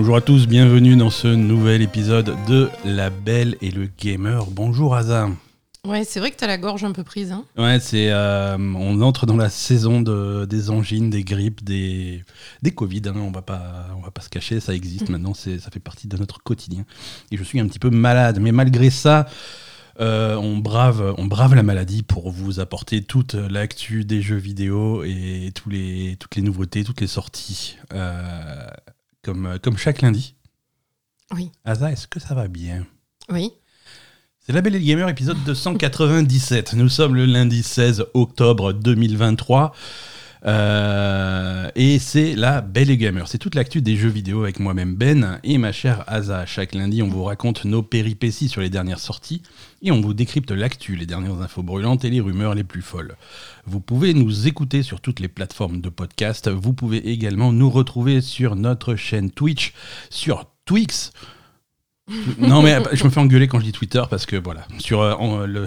Bonjour à tous, bienvenue dans ce nouvel épisode de La Belle et le Gamer. Bonjour Asa. Ouais, c'est vrai que t'as la gorge un peu prise. Hein. Ouais, c'est euh, on entre dans la saison de, des angines, des grippes, des, des Covid. hein, on va pas on va pas se cacher, ça existe maintenant, c'est ça fait partie de notre quotidien. Et je suis un petit peu malade, mais malgré ça, euh, on brave on brave la maladie pour vous apporter toute l'actu des jeux vidéo et tous les toutes les nouveautés, toutes les sorties, euh, comme comme chaque lundi. Oui. Asa, est-ce que ça va bien? Oui. C'est La Belle et le Gamer, épisode 297. Nous sommes le lundi 16 octobre 2023. Euh, et c'est La Belle et Gamer. C'est toute l'actu des jeux vidéo avec moi-même Ben et ma chère Asa. Chaque lundi, on vous raconte nos péripéties sur les dernières sorties et on vous décrypte l'actu, les dernières infos brûlantes et les rumeurs les plus folles. Vous pouvez nous écouter sur toutes les plateformes de podcast. Vous pouvez également nous retrouver sur notre chaîne Twitch, sur Twix. non mais je me fais engueuler quand je dis Twitter parce que voilà, sur euh, le,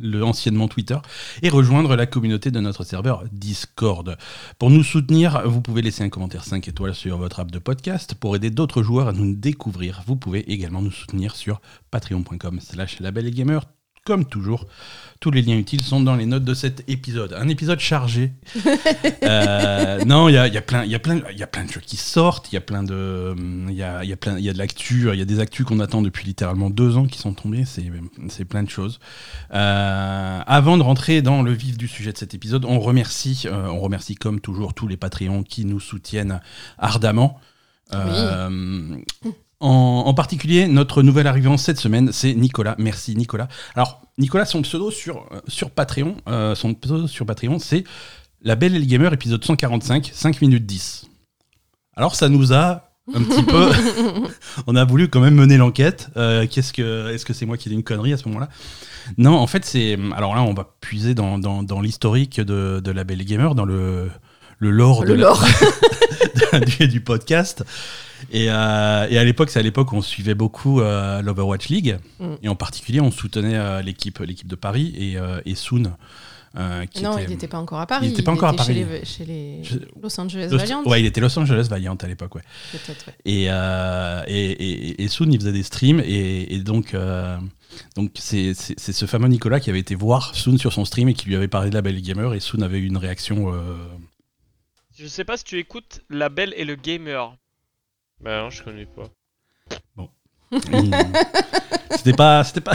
le anciennement Twitter, et rejoindre la communauté de notre serveur Discord. Pour nous soutenir, vous pouvez laisser un commentaire 5 étoiles sur votre app de podcast pour aider d'autres joueurs à nous découvrir. Vous pouvez également nous soutenir sur patreon.com slash label et gamer. Comme toujours, tous les liens utiles sont dans les notes de cet épisode. Un épisode chargé. Euh, non, il y a, il y, a plein- il y, a plein- il y a plein de jeux qui sortent, il y a plein de, il y a, y a plein, il y a de l'actu, il y a des actus qu'on attend depuis littéralement deux ans qui sont tombés. C'est, plein de choses. Euh, avant de rentrer dans le vif du sujet de cet épisode, on remercie, euh, on remercie comme toujours tous les Patreons qui nous soutiennent ardemment. En, en particulier, notre nouvel arrivant cette semaine, c'est Nicolas. Merci Nicolas. Alors, Nicolas, son pseudo sur, euh, sur Patreon, euh, son pseudo sur Patreon, c'est La Belle et le Gamer, épisode 145, 5 minutes 10. Alors, ça nous a un petit peu. on a voulu quand même mener l'enquête. Euh, qu'est-ce que, est-ce que c'est moi qui ai une connerie à ce moment-là? Non, en fait, c'est. Alors là, on va puiser dans, dans, dans l'historique de, de La Belle et Gamer, dans le, le lore, Le de lore. La- du, du podcast. Et, euh, et à l'époque, c'est à l'époque où on suivait beaucoup euh, l'Overwatch League. Mm. Et en particulier, on soutenait euh, l'équipe, l'équipe de Paris et, euh, et Soon. euh, qui non, était- il n'était pas encore à Paris. Il était pas encore à Chez Paris. les, chez les Je- Los Angeles Los- Valiant. Ouais, il était Los Angeles Valiant à l'époque, ouais. Peut-être, ouais. Et, euh, et, et, et Soon, il faisait des streams. Et, et donc, euh, donc c'est, ce fameux Nicolas qui avait été voir Soon sur son stream et qui lui avait parlé de la Belle Gamer. Et Soon avait eu une réaction. euh, Je sais pas si tu écoutes La Belle et le Gamer. Bah non, je connais pas. il- c'était pas. C'était pas.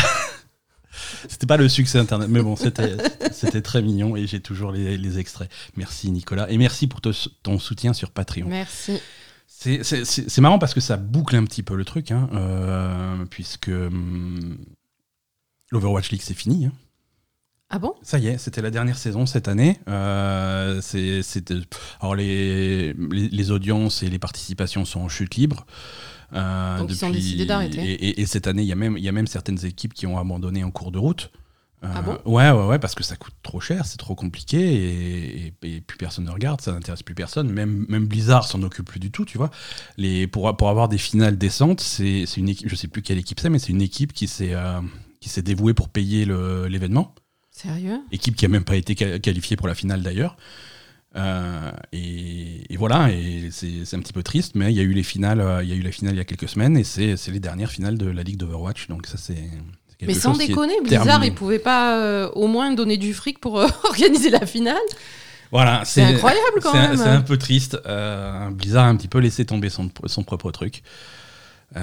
C'était pas le succès internet, mais bon, c'était c'était très mignon et j'ai toujours les, les extraits. Merci Nicolas et merci pour te- ton soutien sur Patreon. Merci. C'est- C'est c'est- c'est marrant parce que ça boucle un petit peu le truc, hein, euh, puisque hum, l'Overwatch League c'est fini. hein. Ah bon? Ça y est, c'était la dernière saison cette année. Euh, c'est- alors les, les, les audiences et les participations sont en chute libre. Euh, Donc ils ont décidé d'arrêter. Et, et- et cette année, il y, a même- il y a même certaines équipes qui ont abandonné en cours de route. Euh, Ah bon? Ouais, ouais, ouais, parce que ça coûte trop cher, c'est trop compliqué et, et- et plus personne ne regarde, ça n'intéresse plus personne. Même, même Blizzard s'en occupe plus du tout, tu vois. Les, pour, pour avoir des finales décentes, c'est une équipe, je sais plus quelle équipe c'est, mais c'est une équipe qui s'est euh, s'est dévouée pour payer l'événement Sérieux équipe qui a même pas été qua- qualifiée pour la finale d'ailleurs. Euh, et, et voilà, et c'est un petit peu triste, mais il y a eu les finales, euh, il y a eu la finale il y a quelques semaines, et c'est les dernières finales de la Ligue d'Overwatch, donc ça c'est. Mais sans déconner, Blizzard, terminé. il pouvait pas euh, au moins donner du fric pour euh, organiser la finale Voilà, C'est incroyable quand même. C'est un peu triste. Blizzard a un petit peu laissé tomber son, son propre truc. Euh,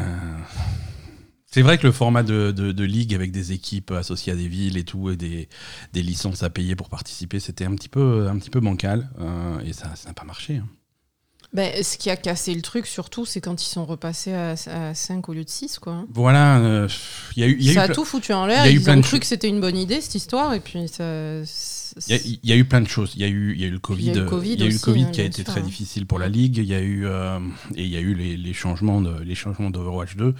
c'est vrai que le format de, de- de ligue avec des équipes associées à des villes et tout, et des, des licences à payer pour participer, c'était un petit peu, un petit peu bancal. euh, et ça ça n'a pas marché. hein. Ben, ce qui a cassé le truc, surtout, c'est quand ils sont repassés à, à 5 au lieu de 6, quoi. Voilà, euh, y a eu, il y a eu ça a tout foutu en il y l'air. a eu Ils plein ont de cru que c'était une bonne idée, cette histoire, et puis ça. Il y, a, il y a eu plein de choses. Il y a eu, il y a eu le Covid. il y a eu le Covid le hein, qui a été sûr, très hein. difficile pour la ligue. Il y a eu euh, et il y a eu les, les changements de les changements d'Overwatch 2 euh,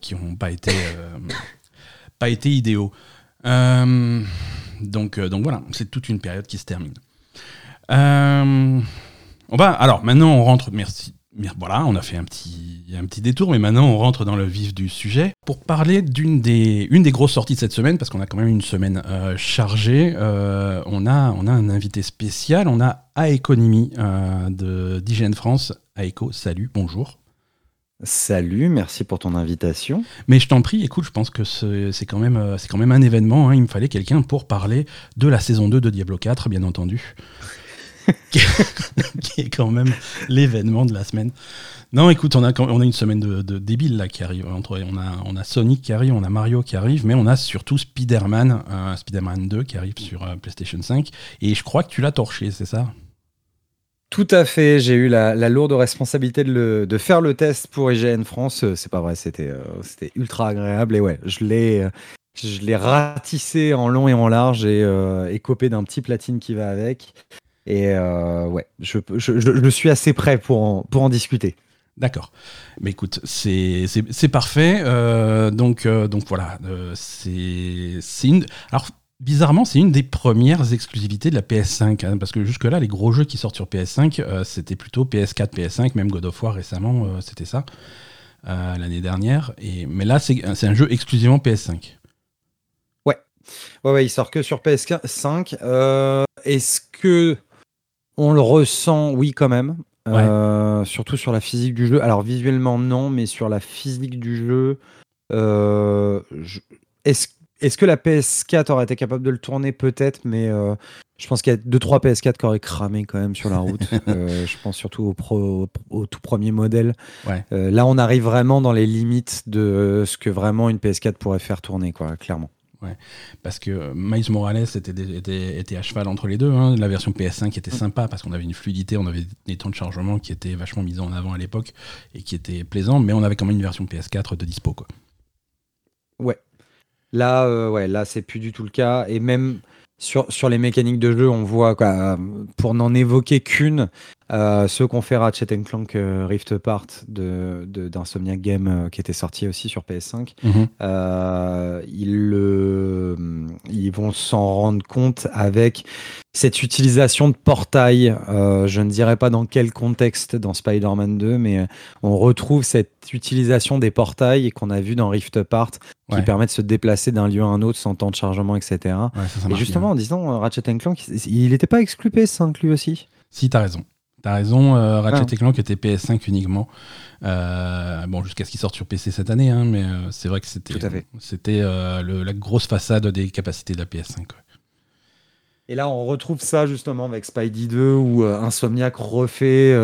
qui n'ont pas été euh, pas été idéaux. Euh, donc euh, donc voilà, c'est toute une période qui se termine. Euh, on va alors maintenant on rentre. Merci. mer- Voilà, on a fait un petit, un petit détour, mais maintenant on rentre dans le vif du sujet pour parler d'une des, une des grosses sorties de cette semaine, parce qu'on a quand même une semaine euh, chargée. Euh, on, a, on a un invité spécial, on a Aeconomy euh, de d'IGN France. Aeco, salut, bonjour. Salut, merci pour ton invitation. Mais je t'en prie, écoute, je pense que c'est c'est quand, même, euh, quand même un événement. hein. Il me fallait quelqu'un pour parler de la saison 2 de Diablo 4, bien entendu. qui est quand même l'événement de la semaine. Non, écoute, on a, quand- on a une semaine de, de débile là qui arrive. Entre, on, a, on a Sonic qui arrive, on a Mario qui arrive, mais on a surtout Spider-Man, euh, Spider-Man 2 qui arrive sur euh, PlayStation 5. Et je crois que tu l'as torché, c'est ça? Tout à fait, j'ai eu la, lourde responsabilité de, le- de faire le test pour IGN France. Euh, C'est pas vrai, c'était euh, c'était ultra agréable. Et ouais, je l'ai euh, je l'ai ratissé en long et en large et, euh, et copé d'un petit platine qui va avec. Et ouais, je, je, je- je suis assez prêt pour en, pour en discuter. D'accord. Mais écoute, c'est parfait. Donc, donc voilà, c'est une. Alors, bizarrement, c'est une des premières exclusivités de la PS5. hein, parce que jusque-là, les gros jeux qui sortent sur PS5, euh, c'était plutôt PS4, PS5, même God of War récemment, euh, c'était ça, euh, l'année dernière. Et, mais là, c'est un jeu exclusivement PS5. Ouais, ouais, il sort que sur PS5. Euh, Est-ce que on le ressent? Oui, quand même. Surtout sur la physique du jeu. Alors visuellement non, mais sur la physique du jeu, je- est-ce est-ce que la PS4 aurait été capable de le tourner? Peut-être, mais euh, je pense qu'il y a 2-3 PS4 qui auraient cramé quand même sur la route. Euh, je pense surtout au, pro- au tout premier modèle. Ouais. Euh, là, on arrive vraiment dans les limites de ce que vraiment une PS4 pourrait faire tourner, quoi, clairement. Parce que Miles Morales était, des- était, était à cheval entre les deux. hein. La version PS5 était sympa parce qu'on avait une fluidité, on avait des temps de chargement qui étaient vachement mis en avant à l'époque et qui étaient plaisants, mais on avait quand même une version PS4 de dispo. Quoi. Là, euh, ouais, là, c'est plus du tout le cas. Et même sur, sur les mécaniques de jeu, on voit, quoi, euh, pour n'en évoquer qu'une, euh, ceux qu'on fait Ratchet Clank euh, Rift Apart de, d'Insomniac Game euh, qui était sorti aussi sur PS5, euh, ils, vont s'en rendre compte avec cette utilisation de portail. Euh, je ne dirais pas dans quel contexte dans Spider-Man 2, mais on retrouve cette utilisation des portails qu'on a vu dans Rift Apart qui Ouais. permet de se déplacer d'un lieu à un autre sans temps de chargement, etc. Ouais, ça, ça Et justement, bien. en disant Ratchet Clank, il n'était pas exclu PS5 lui aussi? Si, t'as raison. T'as raison, euh, Ratchet Ah. Clank était PS5 uniquement. Euh, bon, jusqu'à ce qu'il sorte sur PC cette année, hein, mais euh, c'est vrai que c'était, la grosse façade des capacités de la PS5. ouais. Et là, on retrouve ça justement avec Spidey 2 où Insomniac refait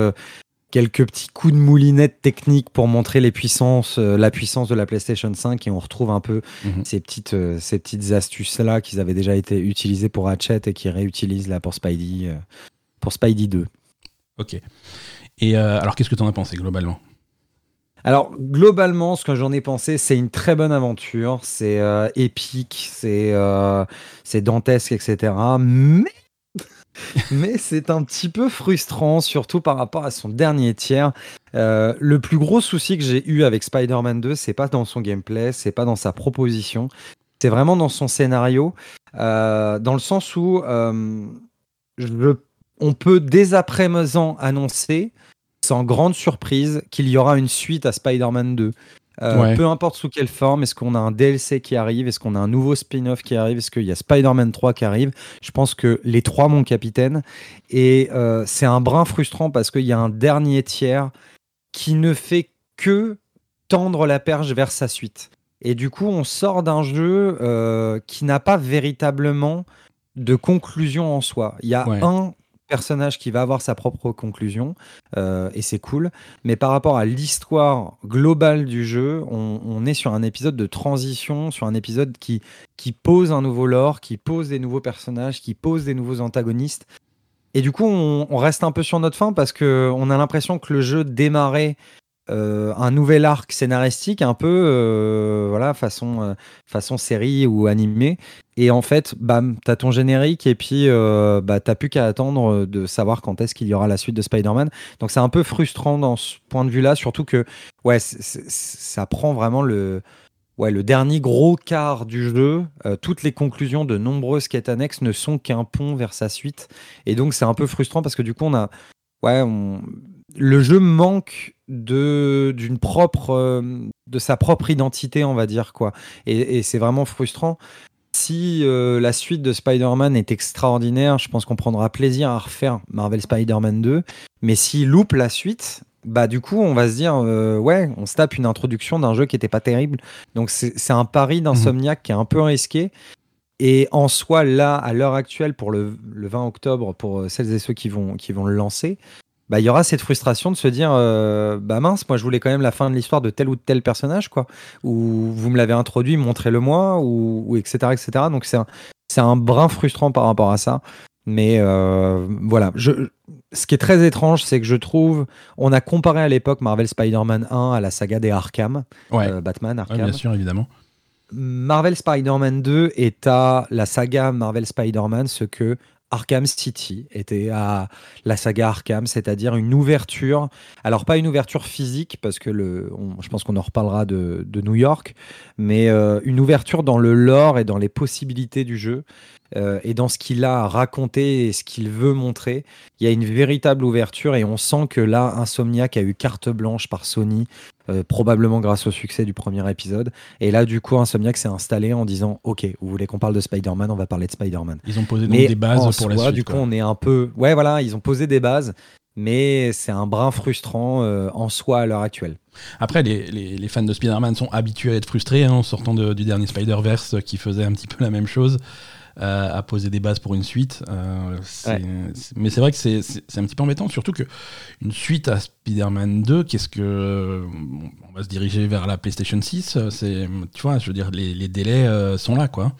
quelques petits coups de moulinette techniques pour montrer les puissances, la puissance de la PlayStation 5 et on retrouve un peu Mhm. ces petites, euh, ces petites astuces là qui avaient déjà été utilisées pour Ratchet et qui réutilisent là pour Spidey, pour Spidey 2. Ok. Et euh, alors, qu'est-ce que t'en as pensé globalement? Alors, globalement, ce que j'en ai pensé, c'est une très bonne aventure. C'est euh, épique, c'est euh, dantesque, etc. Mais, mais c'est un petit peu frustrant, surtout par rapport à son dernier tiers. Euh, le plus gros souci que j'ai eu avec Spider-Man 2, c'est pas dans son gameplay, c'est pas dans sa proposition, c'est vraiment dans son scénario, dans le sens où euh, je- on peut dès à présent annoncer sans grande surprise qu'il y aura une suite à Spider-Man 2. Euh, Ouais. Peu importe sous quelle forme, est-ce qu'on a un DLC qui arrive, est-ce qu'on a un nouveau spin-off qui arrive, est-ce qu'il y a Spider-Man 3 qui arrive Je pense que les trois, mon capitaine. Et euh, c'est un brin frustrant parce qu'il y a un dernier tiers qui ne fait que tendre la perche vers sa suite. Et du coup, on sort d'un jeu euh, qui n'a pas véritablement de conclusion en soi. Il y a Ouais. un personnage qui va avoir sa propre conclusion, euh, et c'est cool. Mais par rapport à l'histoire globale du jeu, on, est sur un épisode de transition, sur un épisode qui, qui pose un nouveau lore, qui pose des nouveaux personnages, qui pose des nouveaux antagonistes. Et du coup, on, on reste un peu sur notre fin parce que on a l'impression que le jeu démarrait euh, un nouvel arc scénaristique, un peu euh, voilà façon euh, façon série ou animé. Et en fait, bam, t'as ton générique et puis bah t'as plus qu'à attendre de savoir quand est-ce qu'il y aura la suite de Spider-Man. Donc c'est un peu frustrant dans ce point de vue-là, surtout que ouais, ça prend vraiment le ouais le dernier gros quart du jeu. Toutes les conclusions de nombreuses quêtes annexes ne sont qu'un pont vers sa suite. Et donc c'est un peu frustrant parce que du coup on a ouais le jeu manque de d'une propre euh, de sa propre identité on va dire quoi. Et, c'est vraiment frustrant. Si euh, la suite de Spider-Man est extraordinaire, je pense qu'on prendra plaisir à refaire Marvel Spider-Man 2. Mais s'il loupe la suite, bah du coup, on va se dire, euh, ouais, on se tape une introduction d'un jeu qui était pas terrible. Donc c'est un pari d'Insomniac qui est un peu risqué. Et en soi, là, à l'heure actuelle, pour le, le 20 octobre, pour celles et ceux qui vont, qui vont le lancer, bah, il y aura cette frustration de se dire, euh, bah mince, moi je voulais quand même la fin de l'histoire de tel ou tel personnage, quoi. Ou vous me l'avez introduit, montrez-le moi, ou, ou etc., etc. Donc c'est un, c'est un brin frustrant par rapport à ça. Mais euh, voilà, je, ce qui est très étrange, c'est que je trouve, on a comparé à l'époque Marvel Spider-Man 1 à la saga des Arkham, Ouais, euh, Batman Ouais, Arkham. bien sûr, évidemment. Marvel Spider-Man 2 est à la saga Marvel Spider-Man ce que Arkham City était à la saga Arkham, c'est-à-dire une ouverture. Alors pas une ouverture physique parce que le, je pense qu'on en reparlera de, de New York, mais euh, une ouverture dans le lore et dans les possibilités du jeu euh, et dans ce qu'il a à raconter et ce qu'il veut montrer. Il y a une véritable ouverture et on sent que là, Insomniac a eu carte blanche par Sony, euh, probablement grâce au succès du premier épisode. Et là, du coup, Insomniac s'est installé en disant Ok, vous voulez qu'on parle de Spider-Man, on va parler de Spider-Man. Ils ont posé donc Mais des bases en pour la soi, suite. du coup, on est un peu. Ouais, voilà, ils ont posé des bases, mais c'est un brin frustrant euh, en soi à l'heure actuelle. Après, les, les- les fans de Spider-Man sont habitués à être frustrés hein, en sortant de- du dernier Spider-Verse qui faisait un petit peu la même chose, euh, à poser des bases pour une suite. Euh, Ouais. Mais c'est vrai que c'est un petit peu embêtant, surtout que une suite à Spider-Man 2, qu'est-ce que. On va se diriger vers la PlayStation 6, euh, c'est, tu vois, je veux dire, les, les délais sont là, quoi.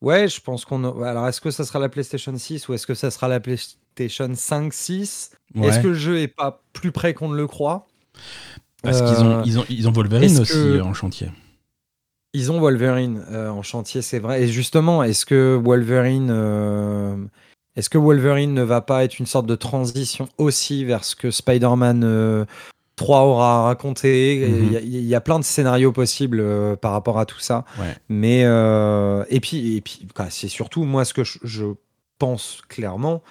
Ouais, je pense qu'on. a- Alors, est-ce que ça sera la PlayStation 6 ou est-ce que ça sera la PlayStation 5, 6 Ouais. Est-ce que le jeu est pas plus près qu'on ne le croit? Parce qu'ils ont, ils ont, ils ont Wolverine aussi que- en chantier. Ils ont Wolverine euh, en chantier, c'est vrai. Et justement, est-ce que Wolverine, euh, est-ce que Wolverine ne va pas être une sorte de transition aussi vers ce que Spider-Man euh, 3 aura raconté? Mhm. Il y a- il y, a plein de scénarios possibles euh, par rapport à tout ça. Ouais. Mais euh, et puis, et puis, quoi, c'est surtout moi ce que je, je pense clairement,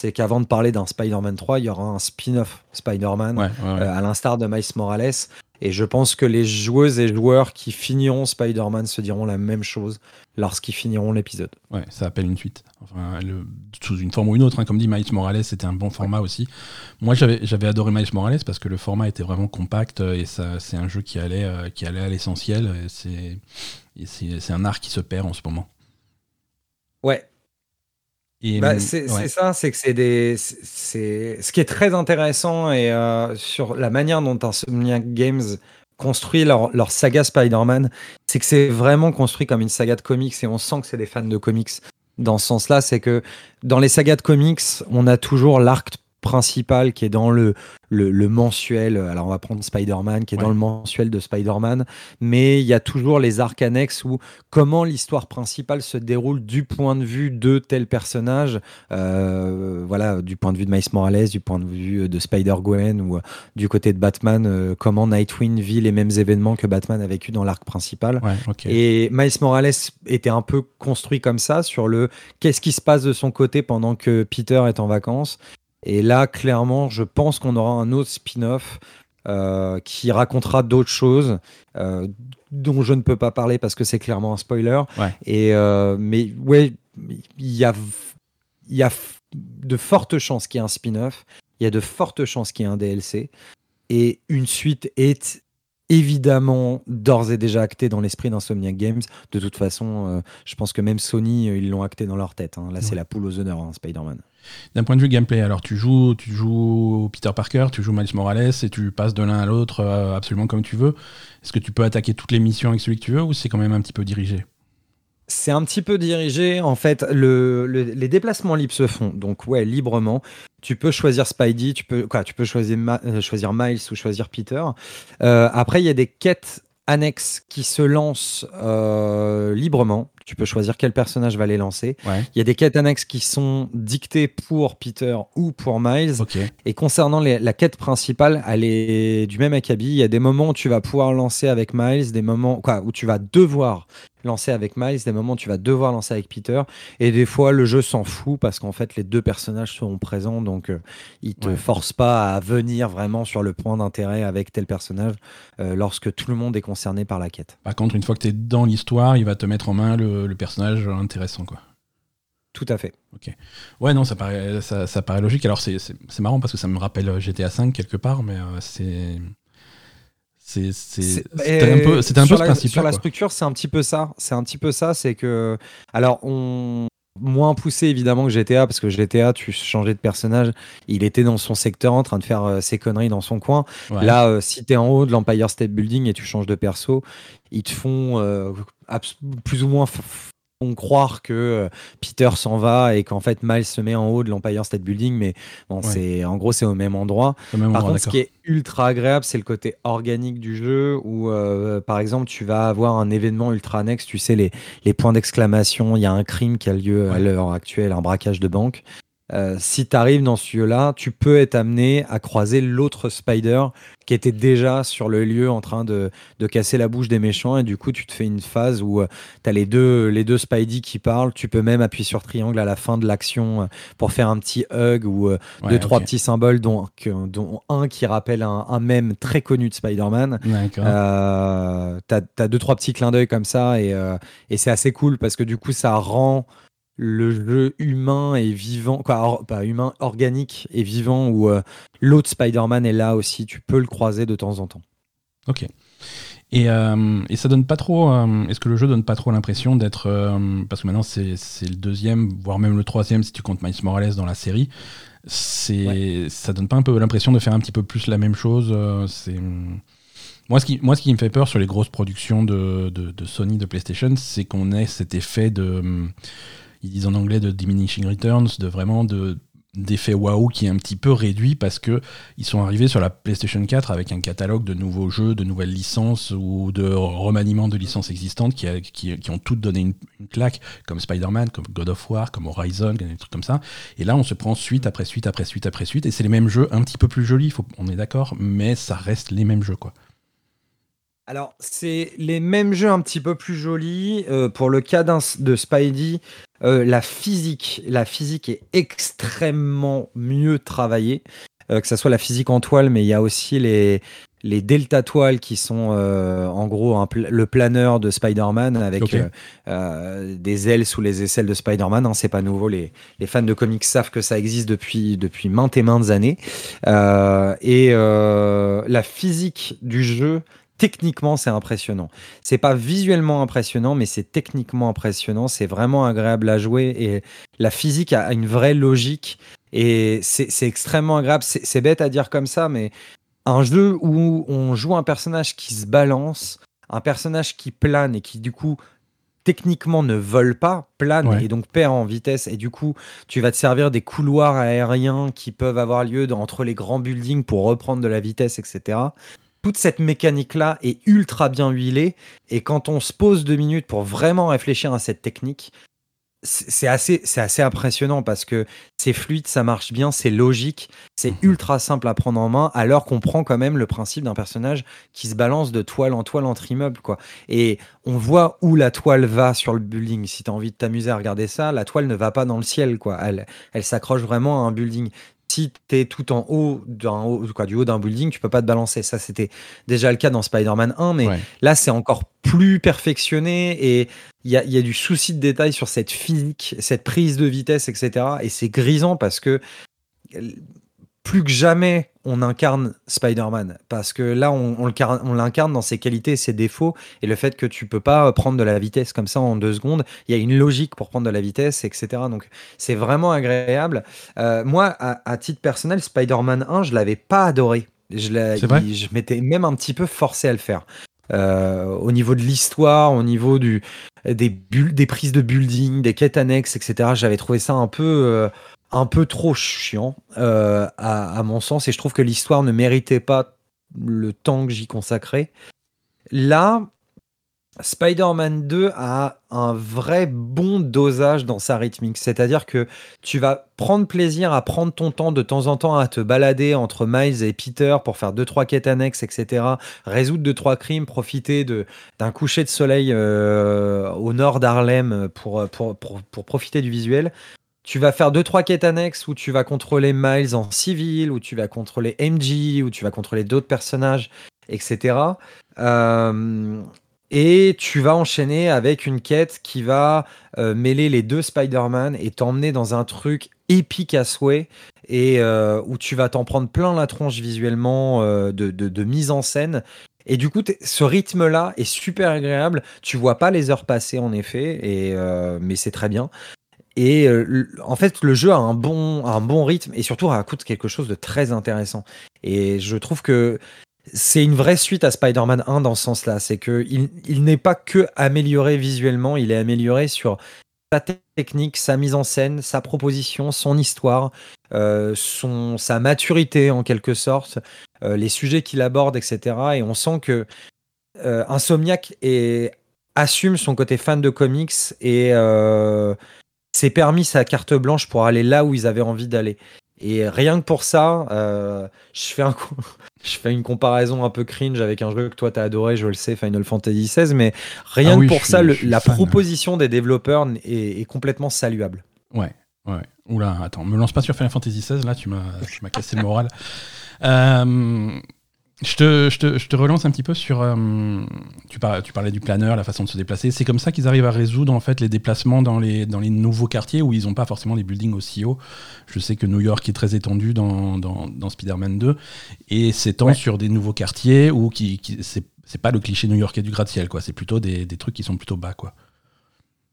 c'est qu'avant de parler d'un Spider-Man 3, il y aura un spin-off Spider-Man Ouais, ouais, ouais. euh, à l'instar de Miles Morales. Et je pense que les joueuses et joueurs qui finiront Spider-Man se diront la même chose lorsqu'ils finiront l'épisode. Ouais, ça appelle une suite. Enfin, le- sous une forme ou une autre. hein. Comme dit Miles Morales, c'était un bon format aussi. Moi, j'avais adoré Miles Morales parce que le format était vraiment compact euh, et c'est un jeu qui allait, euh, qui allait à l'essentiel. C'est un art qui se perd en ce moment. Ouais, Bah, c'est ouais. c'est ça, c'est que c'est des. c'est- C'est ce qui est très intéressant et euh, sur la manière dont Insomniac Games construit leur, leur saga Spider-Man, c'est que c'est vraiment construit comme une saga de comics et on sent que c'est des fans de comics. Dans ce sens-là, c'est que dans les sagas de comics, on a toujours l'arc principal qui est dans le, le, le mensuel. Alors on va prendre Spider-Man qui est Ouais. dans le mensuel de Spider-Man, mais il y a toujours les arcs annexes où comment l'histoire principale se déroule du point de vue de tel personnage, euh, voilà, du point de vue de Miles Morales, du point de vue de Spider-Gwen ou euh, du côté de Batman, euh, comment Nightwing vit les mêmes événements que Batman a vécu dans l'arc principal. Ouais. Et Miles Morales était un peu construit comme ça sur le qu'est-ce qui se passe de son côté pendant que Peter est en vacances. Et là, clairement, je pense qu'on aura un autre spin-off euh, qui racontera d'autres choses euh, dont je ne peux pas parler parce que c'est clairement un spoiler. Ouais. Et euh, mais ouais, il y a y a de fortes chances qu'il y ait un spin-off. Il y a de fortes chances qu'il y ait un DLC. Et une suite est évidemment d'ores et déjà actée dans l'esprit d'Insomniac Games. De toute façon, euh, je pense que même Sony, euh, ils l'ont acté dans leur tête. hein. Là, c'est la poule aux honneurs, hein, Spider-Man. D'un point de vue gameplay, alors tu joues, tu joues Peter Parker, tu joues Miles Morales et tu passes de l'un à l'autre euh, absolument comme tu veux. Est-ce que tu peux attaquer toutes les missions avec celui que tu veux ou c'est quand même un petit peu dirigé? C'est un petit peu dirigé. En fait, le, le- les déplacements libres se font. Donc, ouais, librement. Tu peux choisir Spidey, tu peux, euh, choisir Miles ou choisir Peter. Euh, après, il y a des quêtes annexes qui se lancent euh, librement. Tu peux choisir quel personnage va les lancer. Ouais. Il y a des quêtes annexes qui sont dictées pour Peter ou pour Miles. Et concernant les- la quête principale, elle est du même acabit. Il y a des moments où tu vas pouvoir lancer avec Miles, des moments quoi, où tu vas devoir lancer avec Miles, des moments où tu vas devoir lancer avec Peter. Et des fois, le jeu s'en fout parce qu'en fait, les deux personnages seront présents. Donc, euh, il te Ouais. force pas à venir vraiment sur le point d'intérêt avec tel personnage euh, lorsque tout le monde est concerné par la quête. Par contre, une fois que tu es dans l'histoire, il va te mettre en main le, le personnage intéressant. Quoi. Tout à fait. Ouais, non, ça paraît, ça, ça paraît logique. Alors, c'est marrant parce que ça me rappelle euh, GTA V quelque part, mais euh, c'est. C'était un peu, un peu ce principe Sur la structure, c'est un petit peu ça. C'est un petit peu ça. C'est que. Alors, on. Moins poussé évidemment que GTA, parce que GTA, tu changeais de personnage, il était dans son secteur en train de faire euh, ses conneries dans son coin. Là, euh, si t'es en haut de l'Empire State Building et tu changes de perso, ils te font euh, plus ou moins font croire que euh, Peter s'en va et qu'en fait Miles se met en haut de l'Empire State Building, mais bon, Ouais. c'est en gros c'est au même endroit. Au même Par endroit, contre, ce qui est ultra agréable, c'est le côté organique du jeu où, euh, par exemple, tu vas avoir un événement ultra annexe, tu sais, les, les points d'exclamation, il y a un crime qui a lieu à l'heure actuelle, un braquage de banque. Euh, si tu arrives dans ce lieu-là, tu peux être amené à croiser l'autre Spider qui était déjà sur le lieu en train de, de casser la bouche des méchants. Et du coup tu te fais une phase où tu as les deux, les deux Spidey qui parlent, tu peux même appuyer sur triangle à la fin de l'action euh, pour faire un petit hug ou euh, Ouais, deux, trois petits symboles, dont, dont un qui rappelle un, un mème très connu de Spider-Man. Euh, T'as as deux, trois petits clins d'œil comme ça, et, euh, et c'est assez cool parce que du coup, ça rend le jeu humain et vivant, quoi, or- pas humain, organique et vivant, où euh, l'autre Spider-Man est là aussi. Tu peux le croiser de temps en temps. Ok. Et, euh, et ça donne pas trop. euh, Est-ce que le jeu donne pas trop l'impression d'être. euh, parce que maintenant, c'est c'est le deuxième, voire même le troisième si tu comptes Miles Morales dans la série. C'est Ça donne pas un peu l'impression de faire un petit peu plus la même chose C'est. Moi ce, qui, moi, ce qui me fait peur sur les grosses productions de, de, de Sony, de PlayStation, c'est qu'on ait cet effet de. Ils disent en anglais de diminishing returns, de vraiment de d'effet waouh qui est un petit peu réduit parce que ils sont arrivés sur la PlayStation 4 avec un catalogue de nouveaux jeux, de nouvelles licences ou de remaniements de licences existantes qui, ont toutes donné une, claque, comme Spider-Man, comme God of War, comme Horizon, des trucs comme ça. Et là, on se prend suite après suite après suite après suite, et c'est les mêmes jeux, un petit peu plus jolis, on est d'accord, mais ça reste les mêmes jeux, quoi. Alors, c'est les mêmes jeux un petit peu plus jolis. Euh, pour le cas de Spidey, euh, la physique, la physique est extrêmement mieux travaillée. Euh, que ce soit la physique en toile, mais il y a aussi les, les delta toiles qui sont euh, en gros un le planeur de Spider-Man avec euh, euh, des ailes sous les aisselles de Spider-Man. hein, c'est pas nouveau. Les, les fans de comics savent que ça existe depuis, depuis maintes et maintes années. Et la physique du jeu, techniquement, c'est impressionnant. C'est pas visuellement impressionnant, mais c'est techniquement impressionnant. C'est vraiment agréable à jouer et la physique a une vraie logique et c'est extrêmement agréable. C'est c'est bête à dire comme ça, mais un jeu où on joue un personnage qui se balance, un personnage qui plane et qui du coup techniquement ne vole pas, plane Ouais. et donc perd en vitesse et du coup tu vas te servir des couloirs aériens qui peuvent avoir lieu dans- entre les grands buildings pour reprendre de la vitesse, etc. Toute cette mécanique-là est ultra bien huilée et quand on se pose deux minutes pour vraiment réfléchir à cette technique, c'est assez, c'est assez impressionnant parce que c'est fluide, ça marche bien, c'est logique, c'est ultra simple à prendre en main alors qu'on prend quand même le principe d'un personnage qui se balance de toile en toile entre immeubles. Quoi. Et on voit où la toile va sur le building. Si tu as envie de t'amuser à regarder ça, la toile ne va pas dans le ciel. Quoi. Elle, elle s'accroche vraiment à un building. Si tu es tout en haut, d'un haut quoi, du haut d'un building, tu peux pas te balancer. Ça, c'était déjà le cas dans Spider-Man 1, mais Ouais. là, c'est encore plus perfectionné et il y a, il y a du souci de détail sur cette physique, cette prise de vitesse, etc. Et c'est grisant parce que plus que jamais, on incarne Spider-Man. Parce que là, on, l'incarne dans ses qualités et ses défauts. Et le fait que tu peux pas prendre de la vitesse comme ça en deux secondes, il y a une logique pour prendre de la vitesse, etc. Donc, c'est vraiment agréable. Euh, moi, à, à titre personnel, Spider-Man 1, je l'avais pas adoré. Je, il- je m'étais même un petit peu forcé à le faire. Euh, au niveau de l'histoire, au niveau du, des, bulles, des prises de building, des quêtes annexes, etc. J'avais trouvé ça un peu, euh, un peu trop chiant, euh, à, mon sens, et je trouve que l'histoire ne méritait pas le temps que j'y consacrais. Là, Spider-Man 2 a un vrai bon dosage dans sa rythmique, c'est-à-dire que tu vas prendre plaisir à prendre ton temps de temps en temps à te balader entre Miles et Peter pour faire deux trois quêtes annexes, etc. Résoudre deux trois crimes, profiter d'un coucher de soleil euh, au nord d'Harlem pour, pour, pour profiter du visuel. Tu vas faire deux trois quêtes annexes où tu vas contrôler Miles en civil, où tu vas contrôler MJ, où tu vas contrôler d'autres personnages, etc. Euh, Et tu vas enchaîner avec une quête qui va euh, mêler les deux Spider-Man et t'emmener dans un truc épique à souhait et euh, où tu vas t'en prendre plein la tronche visuellement de, mise en scène. Et du coup, ce rythme-là est super agréable. Tu vois pas les heures passer en effet, et, mais c'est très bien. Et euh, en fait, le jeu a un bon, un bon rythme et surtout raconte quelque chose de très intéressant. Et je trouve que c'est une vraie suite à Spider-Man 1 dans ce sens-là. C'est que il, n'est pas que amélioré visuellement, il est amélioré sur sa technique, sa mise en scène, sa proposition, son histoire, euh, son, sa maturité en quelque sorte, euh, les sujets qu'il aborde, etc. Et on sent que Insomniac assume son côté fan de comics et s'est permis sa carte blanche pour aller là où ils avaient envie d'aller. Et rien que pour ça, euh, je, fais un co- je fais une comparaison un peu cringe avec un jeu que toi t'as adoré, je le sais, Final Fantasy XVI, mais rien Ah oui, que pour suis- ça, le- la fan. proposition des développeurs est, est complètement saluable. Ouais. Oula, attends, me lance pas sur Final Fantasy XVI, là, tu m'as tu m'as cassé le moral. Euh, je, te, je, te, je te relance un petit peu sur. euh, tu, par- tu parlais du planeur, la façon de se déplacer. C'est comme ça qu'ils arrivent à résoudre en fait les déplacements dans les, dans les nouveaux quartiers où ils n'ont pas forcément des buildings aussi hauts. Je sais que New York est très étendu dans, dans, dans Spider-Man 2 et s'étend Ouais. sur des nouveaux quartiers où qui, qui, c'est c'est pas le cliché new-yorkais du gratte-ciel, quoi. C'est plutôt des, des trucs qui sont plutôt bas, quoi.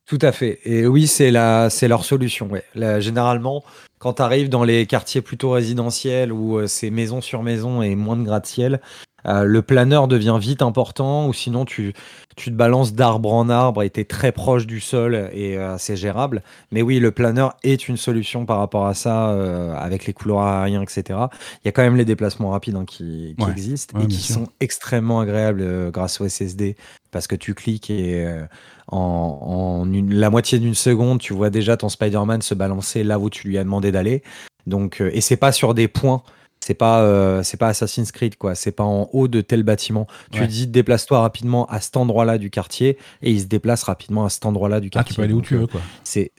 Tout à fait. Et oui, c'est la, c'est leur solution. Ouais. Là, généralement, quand tu arrives dans les quartiers plutôt résidentiels où euh, c'est maison sur maison et moins de gratte-ciel, euh, le planeur devient vite important ou sinon tu, tu te balances d'arbre en arbre et tu es très proche du sol et euh, c'est gérable. Mais oui, le planeur est une solution par rapport à ça euh, avec les couloirs aériens, etc. Il y a quand même les déplacements rapides hein, qui, qui Ouais. existent Ouais, et qui sûr. sont extrêmement agréables grâce au SSD parce que tu cliques et en, en une- la moitié d'une seconde, tu vois déjà ton Spider-Man se balancer là où tu lui as demandé d'aller. Donc, euh, et c'est pas sur des points. C'est pas, euh, c'est pas Assassin's Creed quoi. C'est pas en haut de tel bâtiment. Tu Ouais. lui dis déplace-toi rapidement à cet endroit-là du quartier et il se déplace rapidement à cet endroit-là du Ah, quartier. tu peux aller où Donc, tu euh, veux, quoi. c'est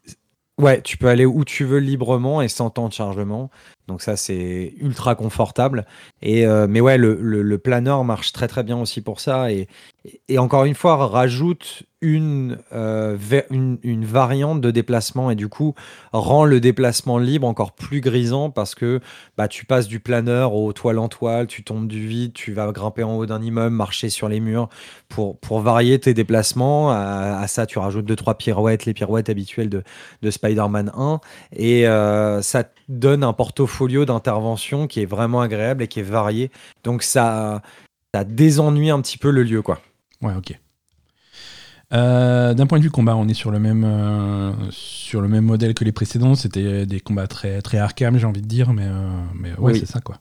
ouais, tu peux aller où tu veux librement et sans temps de chargement. Donc ça c'est ultra confortable. Et euh, mais ouais, le, le, le planeur marche très très bien aussi pour ça. Et, et encore une fois rajoute une, euh, une une variante de déplacement et du coup rend le déplacement libre encore plus grisant parce que bah tu passes du planeur au toile en toile, tu tombes du vide, tu vas grimper en haut d'un immeuble, marcher sur les murs pour pour varier tes déplacements. À, ça tu rajoutes deux trois pirouettes, les pirouettes habituelles de de Spider-Man 1 et euh, ça donne un portfolio d'intervention qui est vraiment agréable et qui est varié. Donc ça, ça désennuie un petit peu le lieu, quoi. Ouais, ok. Euh, D'un point de vue combat, on est sur le même euh, sur le même modèle que les précédents. C'était des combats très très Arkham, j'ai envie de dire, mais euh, mais ouais, Oui. c'est ça quoi.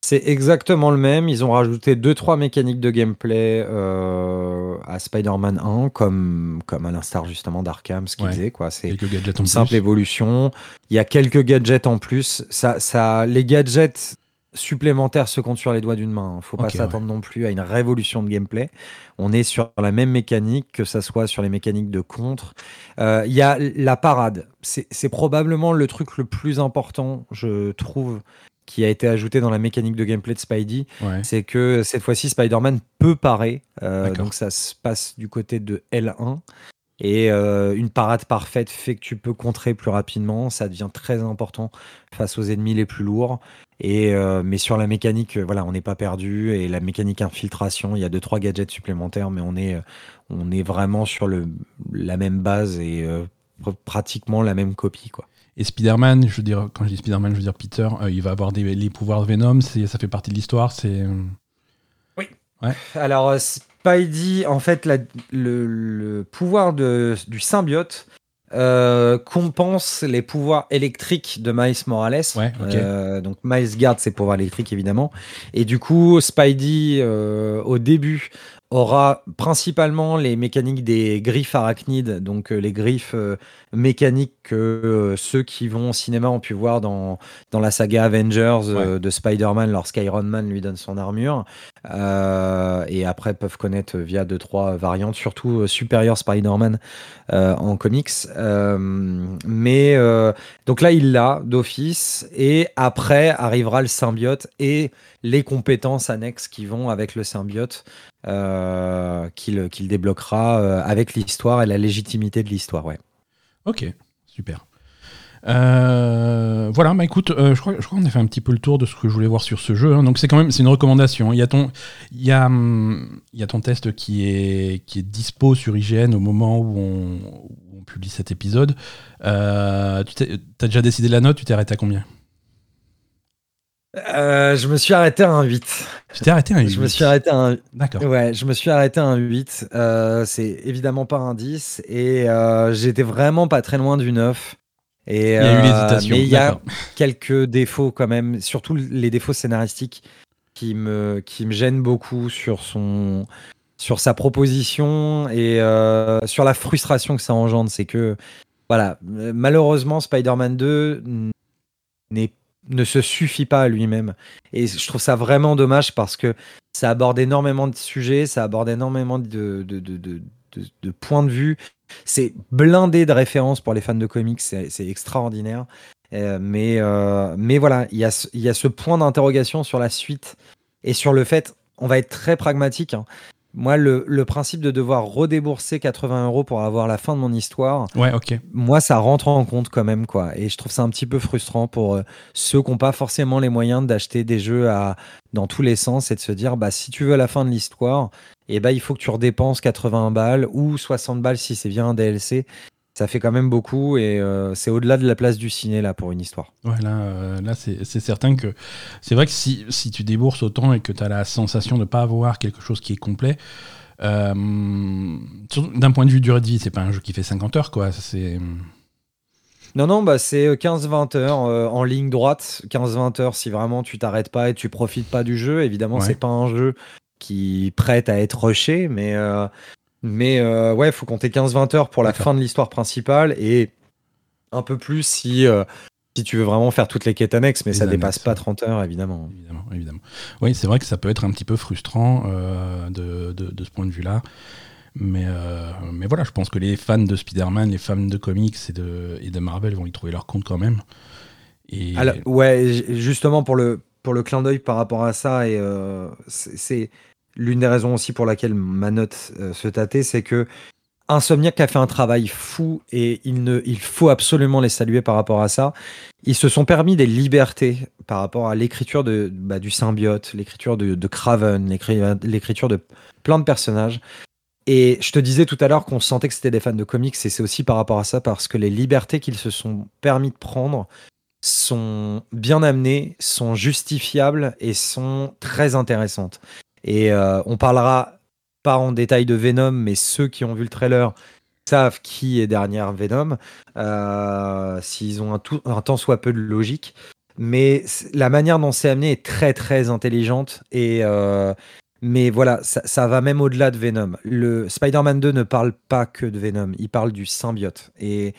C'est exactement le même. Ils ont rajouté deux trois mécaniques de gameplay à Spider-Man 1, comme comme à l'instar justement d'Arkham, ce qu'ils Ouais. faisaient, quoi. C'est une simple plus. évolution. Il y a quelques gadgets en plus. Ça, ça, les gadgets supplémentaires se comptent sur les doigts d'une main. Il faut pas s'attendre non plus à une révolution de gameplay. On est sur la même mécanique, que ça soit sur les mécaniques de contre. Euh, Il y a la parade. C'est probablement le truc le plus important, je trouve, qui a été ajouté dans la mécanique de gameplay de Spidey Ouais. c'est que cette fois-ci Spider-Man peut parer. Euh, donc ça se passe du côté de L1. Et euh, une parade parfaite fait que tu peux contrer plus rapidement. Ça devient très important face aux ennemis les plus lourds. Et euh, mais sur la mécanique, euh, voilà, on n'est pas perdu. Et la mécanique infiltration, il y a deux trois gadgets supplémentaires, mais on est euh, on est vraiment sur le la même base et euh, pr- pratiquement la même copie, quoi. Et Spider-Man, je veux dire, quand je dis Spider-Man, je veux dire Peter, euh, il va avoir des, les pouvoirs de Venom, c'est- ça fait partie de l'histoire, c'est... euh, Alors, Spidey, en fait, la- le, le pouvoir de, du symbiote euh, compense les pouvoirs électriques de Miles Morales. Ouais, ok. Euh, donc, Miles garde ses pouvoirs électriques, évidemment. Et du coup, Spidey, euh, au début, aura principalement les mécaniques des griffes arachnides, donc euh, les griffes euh, mécaniques que euh, ceux qui vont au cinéma ont pu voir dans, dans la saga Avengers euh, de Spider-Man lorsqu'Iron Man lui donne son armure. Et après peuvent connaître via deux trois variantes, surtout Superior Spider-Man en comics. Mais donc là il l'a d'office et après arrivera le symbiote et les compétences annexes qui vont avec le symbiote. Euh, qu'il débloquera euh, avec l'histoire et la légitimité de l'histoire. Ouais. Ok, super. Euh, voilà, bah écoute, euh, je crois, je crois qu'on a fait un petit peu le tour de ce que je voulais voir sur ce jeu. hein. Donc c'est quand même c'est une recommandation. Il y a ton, il y a, hum, il y a ton test qui est qui est dispo sur IGN au moment où on, publie cet épisode. Tu t'as déjà décidé la note Tu t'es arrêté à combien? Euh, je me suis arrêté à un 8. Tu t'es arrêté à un Je me 8. suis arrêté à un, D'accord. Ouais, je me suis arrêté à un 8. Euh, c'est évidemment pas un 10. Et euh, j'étais vraiment pas très loin du 9. Et, Il y a eu l'hésitation. Mais il y a quelques défauts quand même, surtout les défauts scénaristiques qui me, qui me gênent beaucoup sur, son, sur sa proposition et sur la frustration que ça engendre. C'est que, voilà, malheureusement, Spider-Man 2 n'est ne se suffit pas à lui-même. Et je trouve ça vraiment dommage parce que ça aborde énormément de sujets, ça aborde énormément de, de, de, de, points de vue. C'est blindé de références pour les fans de comics, c'est extraordinaire. Euh, mais, euh, mais voilà, il y, a y a ce point d'interrogation sur la suite et sur le fait, on va être très pragmatique. hein. Moi, le, le principe de devoir redébourser 80 euros pour avoir la fin de mon histoire, Ouais, ok. moi, ça rentre en compte quand même, quoi. Et je trouve ça un petit peu frustrant pour euh, ceux qui n'ont pas forcément les moyens d'acheter des jeux à, dans tous les sens et de se dire, bah, si tu veux la fin de l'histoire, eh ben, il faut que tu redépenses 80 balles ou 60 balles si c'est bien un DLC. Ça fait quand même beaucoup et euh, c'est au-delà de la place du ciné, là, pour une histoire. Ouais, là, euh, là c'est certain que c'est vrai que si, si tu débourses autant et que tu as la sensation de ne pas avoir quelque chose qui est complet, euh, d'un point de vue durée de vie, c'est pas un jeu qui fait 50 heures, quoi. C'est. Non, non, bah, c'est 15-20 heures euh, en ligne droite. 15-20 heures si vraiment tu t'arrêtes pas et tu profites pas du jeu. Évidemment, Ouais. c'est pas un jeu qui prête à être rushé, mais, euh, mais euh, ouais, faut compter 15-20 heures pour la fin de l'histoire principale et un peu plus si, euh, si tu veux vraiment faire toutes les quêtes annexes, mais Les ça dépasse pas ouais. 30 heures, évidemment. Évidemment, évidemment. Oui, c'est vrai que ça peut être un petit peu frustrant euh, de, de- de ce point de vue-là. Mais, mais voilà, je pense que les fans de Spider-Man, les fans de comics et de, et de Marvel vont y trouver leur compte quand même. Et Alors, ouais, justement pour le, pour le clin d'œil par rapport à ça, et c'est l'une des raisons aussi pour laquelle ma note euh, se tâtait, c'est que Insomniac a fait un travail fou et il, ne, il faut absolument les saluer par rapport à ça. Ils se sont permis des libertés par rapport à l'écriture de, bah, du symbiote, l'écriture de, de Craven, l'écri- l'écriture de plein de personnages. Et je te disais tout à l'heure qu'on sentait que c'était des fans de comics, et c'est aussi par rapport à ça, parce que les libertés qu'ils se sont permis de prendre sont bien amenées, sont justifiables et sont très intéressantes. Et euh, on parlera pas en détail de Venom, mais ceux qui ont vu le trailer savent qui est derrière Venom, euh, s'ils ont un, un tant soit peu de logique. Mais la manière dont c'est amené est très très intelligente et euh, mais voilà, ça, va même au-delà de Venom. Le Spider-Man 2 ne parle pas que de Venom, il parle du symbiote. Et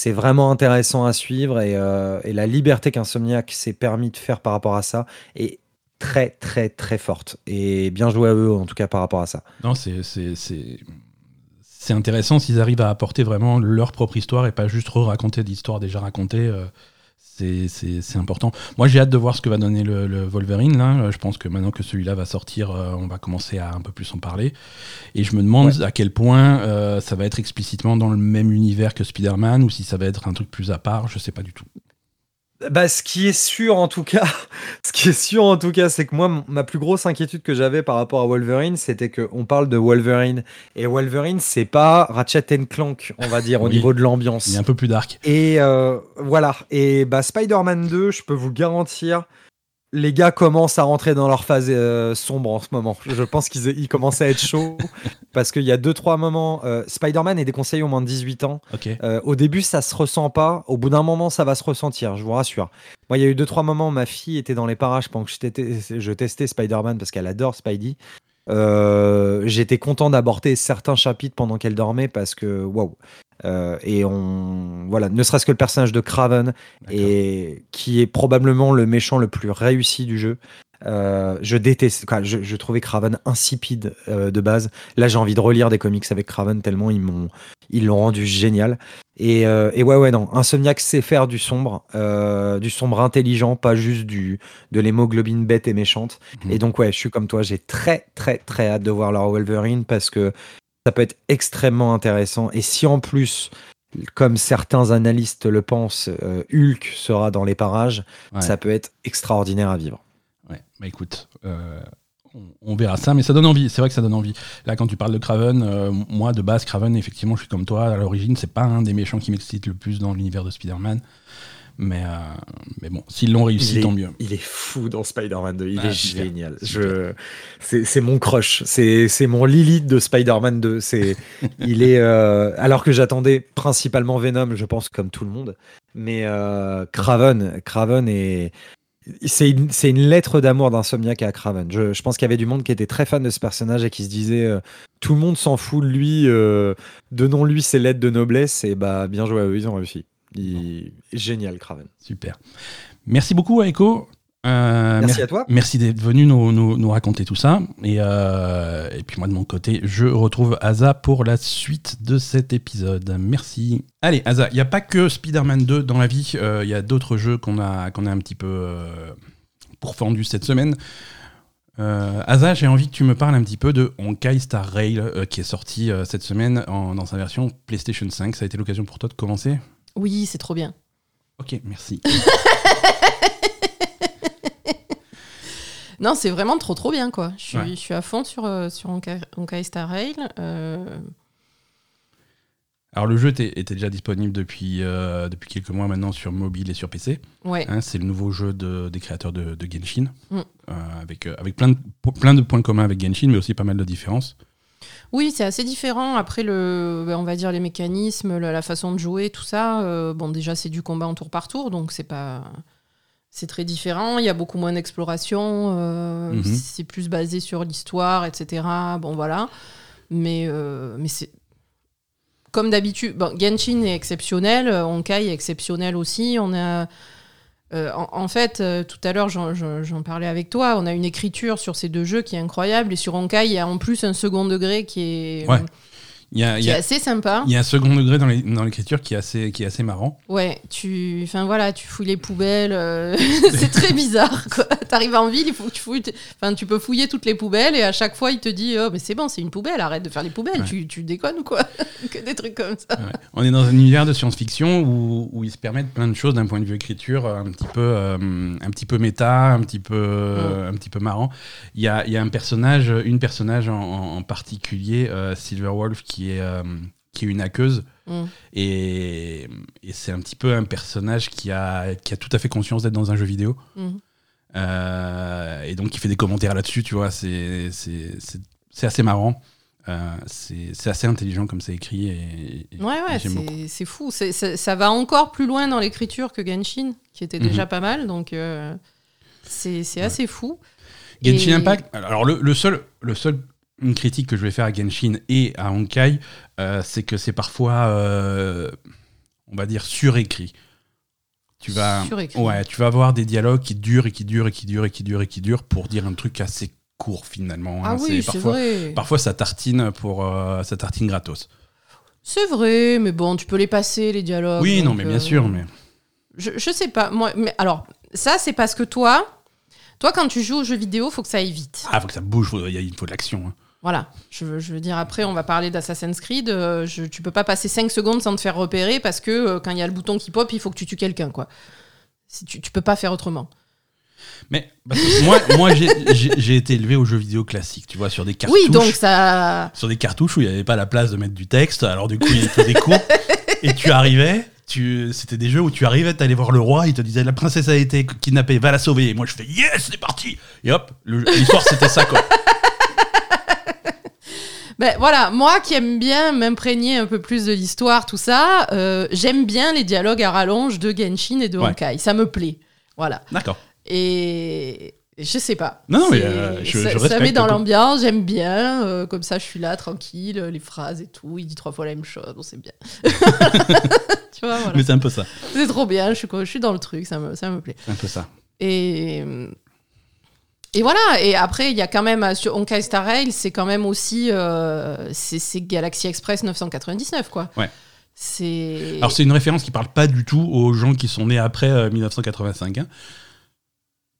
c'est vraiment intéressant à suivre et, et la liberté qu'Insomniac s'est permis de faire par rapport à ça est très très très forte. Et bien joué à eux en tout cas par rapport à ça. Non, c'est c'est- intéressant s'ils arrivent à apporter vraiment leur propre histoire et pas juste raconter d'histoires déjà racontées. euh, c'est- important. Moi, j'ai hâte de voir ce que va donner le, le Wolverine. Là. Je pense que maintenant que celui-là va sortir, euh, on va commencer à un peu plus en parler. Et je me demande à quel point euh, ça va être explicitement dans le même univers que Spider-Man ou si ça va être un truc plus à part. Je sais pas du tout. Bah, ce qui est sûr en tout cas, ce qui est sûr en tout cas, c'est que moi, ma plus grosse inquiétude que j'avais par rapport à Wolverine, c'était qu'on parle de Wolverine et Wolverine, c'est pas Ratchet Clank, on va dire, au niveau de l'ambiance. Il est un peu plus dark. Et euh, voilà. Et bah, Spider-Man 2, je peux vous garantir, les gars commencent à rentrer dans leur phase euh, sombre en ce moment. Je pense qu'ils ils commencent à être chauds parce qu'il y a deux trois moments. euh, Spider-Man est déconseillé au moins de 18 ans. Euh, au début, ça se ressent pas. Au bout d'un moment, ça va se ressentir, je vous rassure. Moi, il y a eu deux, trois moments où ma fille était dans les parages pendant que je, je testais Spider-Man parce qu'elle adore Spidey. Euh, J'étais content d'aborder certains chapitres pendant qu'elle dormait parce que waouh. Euh, et on voilà, ne serait-ce que le personnage de Craven et qui est probablement le méchant le plus réussi du jeu. Euh, je déteste, je, je trouvais Craven insipide euh, de base. Là, j'ai envie de relire des comics avec Craven tellement ils m'ont, ils l'ont rendu génial. Et, euh, et ouais, ouais, non, Insomniac sait faire du sombre, du sombre intelligent, pas juste du de l'hémoglobine bête et méchante. Mhm. Et donc ouais, je suis comme toi, j'ai très très très hâte de voir leur Wolverine parce que ça peut être extrêmement intéressant. Et si en plus, comme certains analystes le pensent, Hulk sera dans les parages, Ouais. ça peut être extraordinaire à vivre. Ouais, bah écoute, euh, on, on verra ça, mais ça donne envie. C'est vrai que ça donne envie. Là, quand tu parles de Craven, euh, moi, de base, Craven, effectivement, je suis comme toi. À l'origine, c'est pas un des méchants qui m'excite le plus dans l'univers de Spider-Man. Mais, euh, mais bon, s'ils l'ont réussi, est, tant mieux. il est fou dans Spider-Man 2, il Ah, est génial. Je, c'est, mon crush, c'est, c'est mon Lilith de Spider-Man 2. C'est, il est, euh, alors que j'attendais principalement Venom, je pense comme tout le monde, mais euh, Craven, Craven est, c'est une, lettre d'amour d'Insomniac à Craven. Je, je pense qu'il y avait du monde qui était très fan de ce personnage et qui se disait euh, tout le monde s'en fout de lui, euh, donnons-lui ses lettres de noblesse et bah bien joué à eux, ils ont réussi. Il, génial Craven. Super. Merci beaucoup, Aiko. Euh, Merci mer- à toi. Merci d'être venu nous, nous- nous raconter tout ça. Et, euh, et puis moi, de mon côté, je retrouve Asa pour la suite de cet épisode. Merci. Allez, Asa, il n'y a pas que Spider-Man 2 dans la vie. euh, Il y a d'autres jeux qu'on a, qu'on a un petit peu euh, pourfendus cette semaine. Euh, Asa, j'ai envie que tu me parles un petit peu de Honkai Star Rail euh, qui est sorti euh, cette semaine en- dans sa version PlayStation 5. Ça a été l'occasion pour toi de commencer? Oui, c'est trop bien. Ok, merci. Non, c'est vraiment trop trop bien quoi. Je suis, Ouais. je suis à fond sur, euh, sur Honkai Star Rail. Euh, Alors le jeu était, était déjà disponible depuis, euh, depuis quelques mois maintenant sur mobile et sur PC. ouais. hein. c'est le nouveau jeu de- des créateurs de, de Genshin, Mm. euh, avec, avec plein, de, plein de points communs avec Genshin, mais aussi pas mal de différences. Oui, c'est assez différent. Après, le, ben, on va dire les mécanismes, la, la façon de jouer, tout ça. euh, bon, déjà, c'est du combat en tour par tour, donc c'est pas. C'est très différent. Il y a beaucoup moins d'exploration. euh, Mhm. C'est plus basé sur l'histoire, etc. Bon, voilà. Mais, euh, mais c'est. Comme d'habitude, bon, Genshin est exceptionnel, euh, Honkai est exceptionnel aussi. On a. euh, en, en fait, tout à l'heure, j'en- parlais avec toi. On a une écriture sur ces deux jeux qui est incroyable. Et sur Honkai, il y a en plus un second degré qui est, Ouais. Il y a, qui y est assez sympa. il y a un second degré dans l'écriture qui, est assez- qui est assez marrant. Ouais, tu, enfin voilà, tu fouilles les poubelles. euh, c'est très bizarre. quoi. T'arrives en ville, il faut que tu fouilles. Enfin, tu peux fouiller toutes les poubelles et à chaque fois, il te dit, oh, mais c'est bon, c'est une poubelle. Arrête de faire les poubelles. Ouais. Tu, tu déconnes ou quoi Que des trucs comme ça. Ouais. On est dans un univers de science-fiction où, où ils se permettent plein de choses d'un point de vue écriture, euh, un petit peu, euh, un petit peu méta, un petit peu, un petit peu marrant. Il y a, il y a un personnage, une personnage en, particulier, euh, Silverwolf, qui est, euh, qui est une hackeuse. Mm. Et, et c'est un petit peu un personnage qui a, qui a tout à fait conscience d'être dans un jeu vidéo. Mhm. Euh, et donc, il fait des commentaires là-dessus, tu vois. C'est assez marrant. Euh, c'est assez intelligent comme c'est écrit. Et, et- Ouais, ouais, c'est fou. Ça va encore plus loin dans l'écriture que Genshin, qui était déjà Mhm. pas mal. Donc, euh, c'est c'est Ouais. assez fou. Genshin Et- Impact, alors le, le seul, le seul une critique que je vais faire à Genshin et à Honkai, euh, c'est que c'est parfois, euh, on va dire, surécrit. Tu vas, Surécrit. ouais, tu vas avoir des dialogues qui durent et qui durent et qui durent et qui durent et qui durent pour dire un truc assez court finalement. Ah hein. oui, c'est parfois, vrai. parfois ça tartine pour, euh, ça tartine gratos. C'est vrai, mais bon, tu peux les passer, les dialogues. oui, non, mais bien sûr, mais Je, je sais pas. Moi, mais alors, ça, c'est parce que toi, toi, quand tu joues aux jeux vidéo, faut que ça aille vite. ah, faut que ça bouge, il faut de l'action. hein. Voilà. Je, veux- je veux dire, après, on va parler d'Assassin's Creed. euh, je- tu peux pas passer 5 secondes sans te faire repérer parce que euh, quand il y a le bouton qui pop, il faut que tu tues quelqu'un, quoi. Si tu, tu peux pas faire autrement. Mais parce que moi, moi j'ai- été élevé aux jeux vidéo classiques, tu vois, sur des cartouches. Oui, donc ça. sur des cartouches où il n'y avait pas la place de mettre du texte. Alors du coup, il faisait court. et tu arrivais, tu, c'était des jeux où tu arrivais, t'allais voir le roi, il te disait la princesse a été kidnappée, va la sauver. Et moi je fais yes, c'est parti. Et hop, l'histoire c'était ça quoi. Ben voilà, moi qui aime bien m'imprégner un peu plus de l'histoire, tout ça, euh, j'aime bien les dialogues à rallonge de Genshin et de Ouais. Honkai. Ça me plaît. Voilà. D'accord. Et je sais pas. Non, mais, euh, je- ça, je ça met dans l'ambiance, j'aime bien. euh, comme ça, je suis là, tranquille, les phrases et tout. Il dit trois fois la même chose, bon, c'est bien. tu vois, voilà. Mais c'est un peu ça. C'est trop bien, je suis, je suis dans le truc, ça me, ça me plaît. Un peu ça. Et, Et voilà, et après, il y a quand même, euh, sur Honkai Star Rail, c'est quand même aussi. euh, c'est Galaxy Express 999, quoi. Ouais. C'est. Alors c'est une référence qui parle pas du tout aux gens qui sont nés après euh, 1985. hein.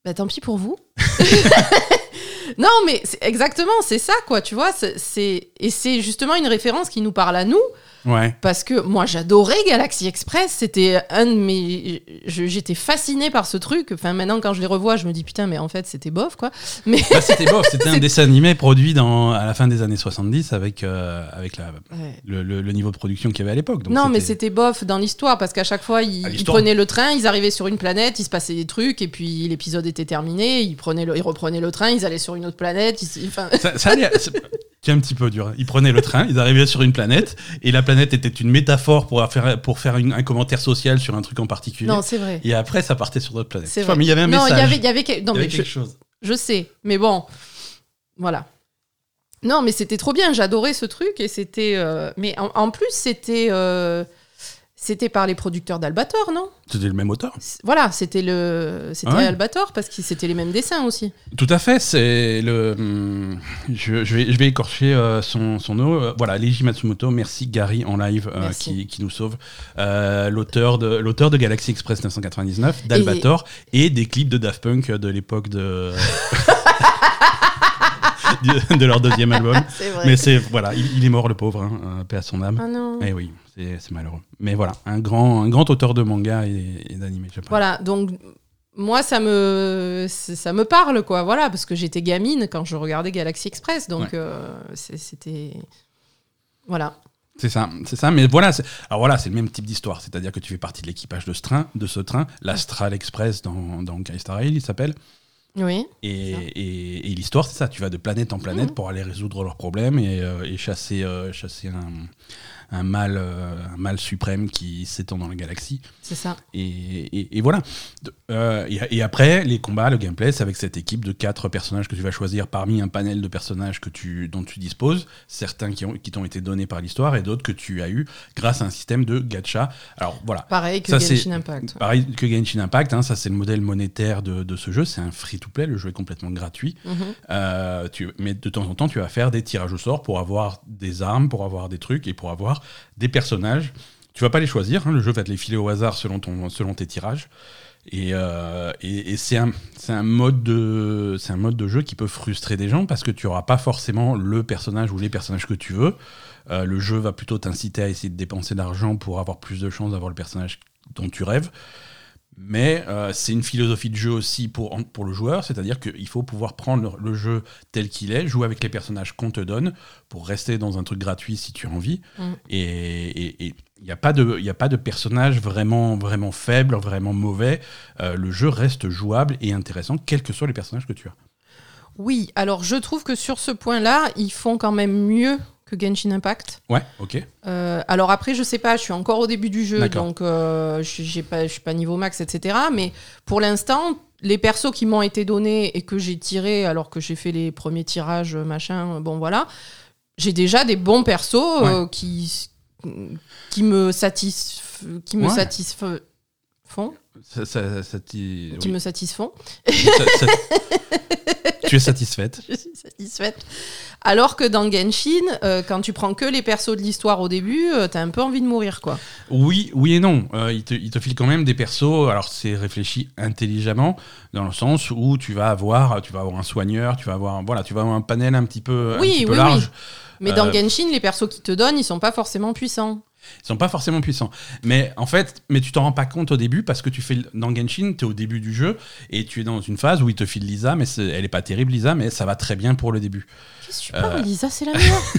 Bah, tant pis pour vous. non, mais exactement, c'est ça, quoi, tu vois. c'est Et c'est justement une référence qui nous parle à nous, Ouais. parce que moi, j'adorais Galaxy Express. C'était un de mes. J'étais fascinée par ce truc. Enfin, maintenant, quand je les revois, je me dis, putain, mais en fait, c'était bof, quoi. Mais. Bah, c'était bof, c'était un dessin animé produit dans, à la fin des années 70 avec, euh, avec la, Ouais. le, le- le niveau de production qu'il y avait à l'époque. Non, mais c'était bof dans l'histoire parce qu'à chaque fois, ils, prenaient le train, ils arrivaient sur une planète, il se passait des trucs, et puis l'épisode était terminé, ils, prenaient le- ils reprenaient le train, ils allaient sur une autre planète. ils- enfin, Ça, ça allait- c'est un petit peu dur. Ils prenaient le train, ils arrivaient sur une planète, et la planète était une métaphore pour faire, pour faire une- un commentaire social sur un truc en particulier. non, c'est vrai. Et après, ça partait sur d'autres planètes. C'est Enfin, vrai. mais il y avait un non, message. il y avait, y non, Il y avait je, quelque chose. je sais, mais bon, voilà. Non, mais c'était trop bien, j'adorais ce truc, et c'était. euh, mais en, en plus, c'était. euh, c'était par les producteurs d'Albator, non? C'était le même auteur. Voilà, c'était le, c'était ouais. Albator parce que c'était les mêmes dessins aussi. Tout à fait, c'est le. hum, Je, je vais, je vais écorcher euh, son, son nom. Euh, Voilà, Leiji Matsumoto, merci Gary en live euh, qui, qui nous sauve. Euh, L'auteur de, l'auteur de Galaxy Express 999, d'Albator, et... des clips de Daft Punk de l'époque de. de leur deuxième album. Vrai. Mais c'est. Voilà, il, il est mort le pauvre, hein, paix à son âme. Ah non. Eh oui, c'est malheureux. Mais voilà, un grand, un grand auteur de manga et, et d'anime japonais. Voilà, donc moi ça me ça me parle quoi, voilà, parce que j'étais gamine quand je regardais Galaxy Express, donc Ouais. euh, c'était voilà. C'est ça, c'est ça. Mais voilà, c'est- alors voilà, c'est le même type d'histoire. C'est-à-dire que tu fais partie de l'équipage de ce train, de ce train, l'Astral Express dans, dans Star Rail, il s'appelle. Oui. Et, et- et l'histoire, c'est ça. Tu vas de planète en planète Mhm. pour aller résoudre leurs problèmes et, euh, et chasser, euh, chasser un, un mal, euh, un mal suprême qui s'étend dans la galaxie. C'est ça. Et, et- et voilà. Euh, et, et après, les combats, le gameplay, c'est avec cette équipe de quatre personnages que tu vas choisir parmi un panel de personnages que tu, dont tu disposes, certains qui, ont, qui t'ont été donnés par l'histoire et d'autres que tu as eu grâce à un système de gacha. Alors voilà. Pareil que Ça, Genshin Impact. Pareil que Genshin Impact, hein, ça c'est le modèle monétaire de, de ce jeu, c'est un free-to-play, le jeu est complètement gratuit. Mhm. Euh, tu, mais de temps en temps, tu vas faire des tirages au sort pour avoir des armes, pour avoir des trucs et pour avoir des personnages. Tu vas pas les choisir, hein, le jeu va te les filer au hasard selon, ton, selon tes tirages. Et, euh, c'est un, mode de- un mode de jeu qui peut frustrer des gens parce que tu n'auras pas forcément le personnage ou les personnages que tu veux. Euh, le jeu va plutôt t'inciter à essayer de dépenser de l'argent pour avoir plus de chances d'avoir le personnage dont tu rêves. Mais euh, c'est une philosophie de jeu aussi pour, pour le joueur, c'est-à-dire qu'il faut pouvoir prendre le, jeu tel qu'il est, jouer avec les personnages qu'on te donne pour rester dans un truc gratuit si tu as envie. Mm. Et il n'y a, pas de- y a pas de personnage vraiment, vraiment faible, vraiment mauvais. Euh, le jeu reste jouable et intéressant, quels que soient les personnages que tu as. Oui, alors je trouve que sur ce point-là, ils font quand même mieux que Genshin Impact. Ouais, ok. Euh, alors après, je sais pas, je suis encore au début du jeu, donc euh, je pas, suis pas niveau max, etc. Mais pour l'instant, les persos qui m'ont été donnés et que j'ai tirés alors que j'ai fait les premiers tirages, machin, bon voilà, j'ai déjà des bons persos euh, qui, qui me satisfont, qui me Ouais. satisfont, Ça- ça- ça t'y- qui oui. me satisfont. Ça- tu es satisfaite je suis satisfaite. Alors que dans Genshin, euh, quand tu prends que les persos de l'histoire au début, euh, t'as un peu envie de mourir, quoi. Oui, oui et non. Euh, il, te, il te file quand même des persos. Alors c'est réfléchi intelligemment dans le sens où tu vas avoir, tu vas avoir un soigneur, tu vas avoir, voilà, tu vas avoir un panel un petit peu, un Oui, petit peu oui, large. Mais dans Euh, Genshin, les persos qui te donnent, ils sont pas forcément puissants. Ils sont pas forcément puissants. Mais en fait, mais tu t'en rends pas compte au début parce que tu fais dans Genshin, tu es au début du jeu et tu es dans une phase où il te file Lisa, mais elle est pas terrible Lisa, mais ça va très bien pour le début. Qu'est-ce que tu parles Euh. Lisa, c'est la meilleure.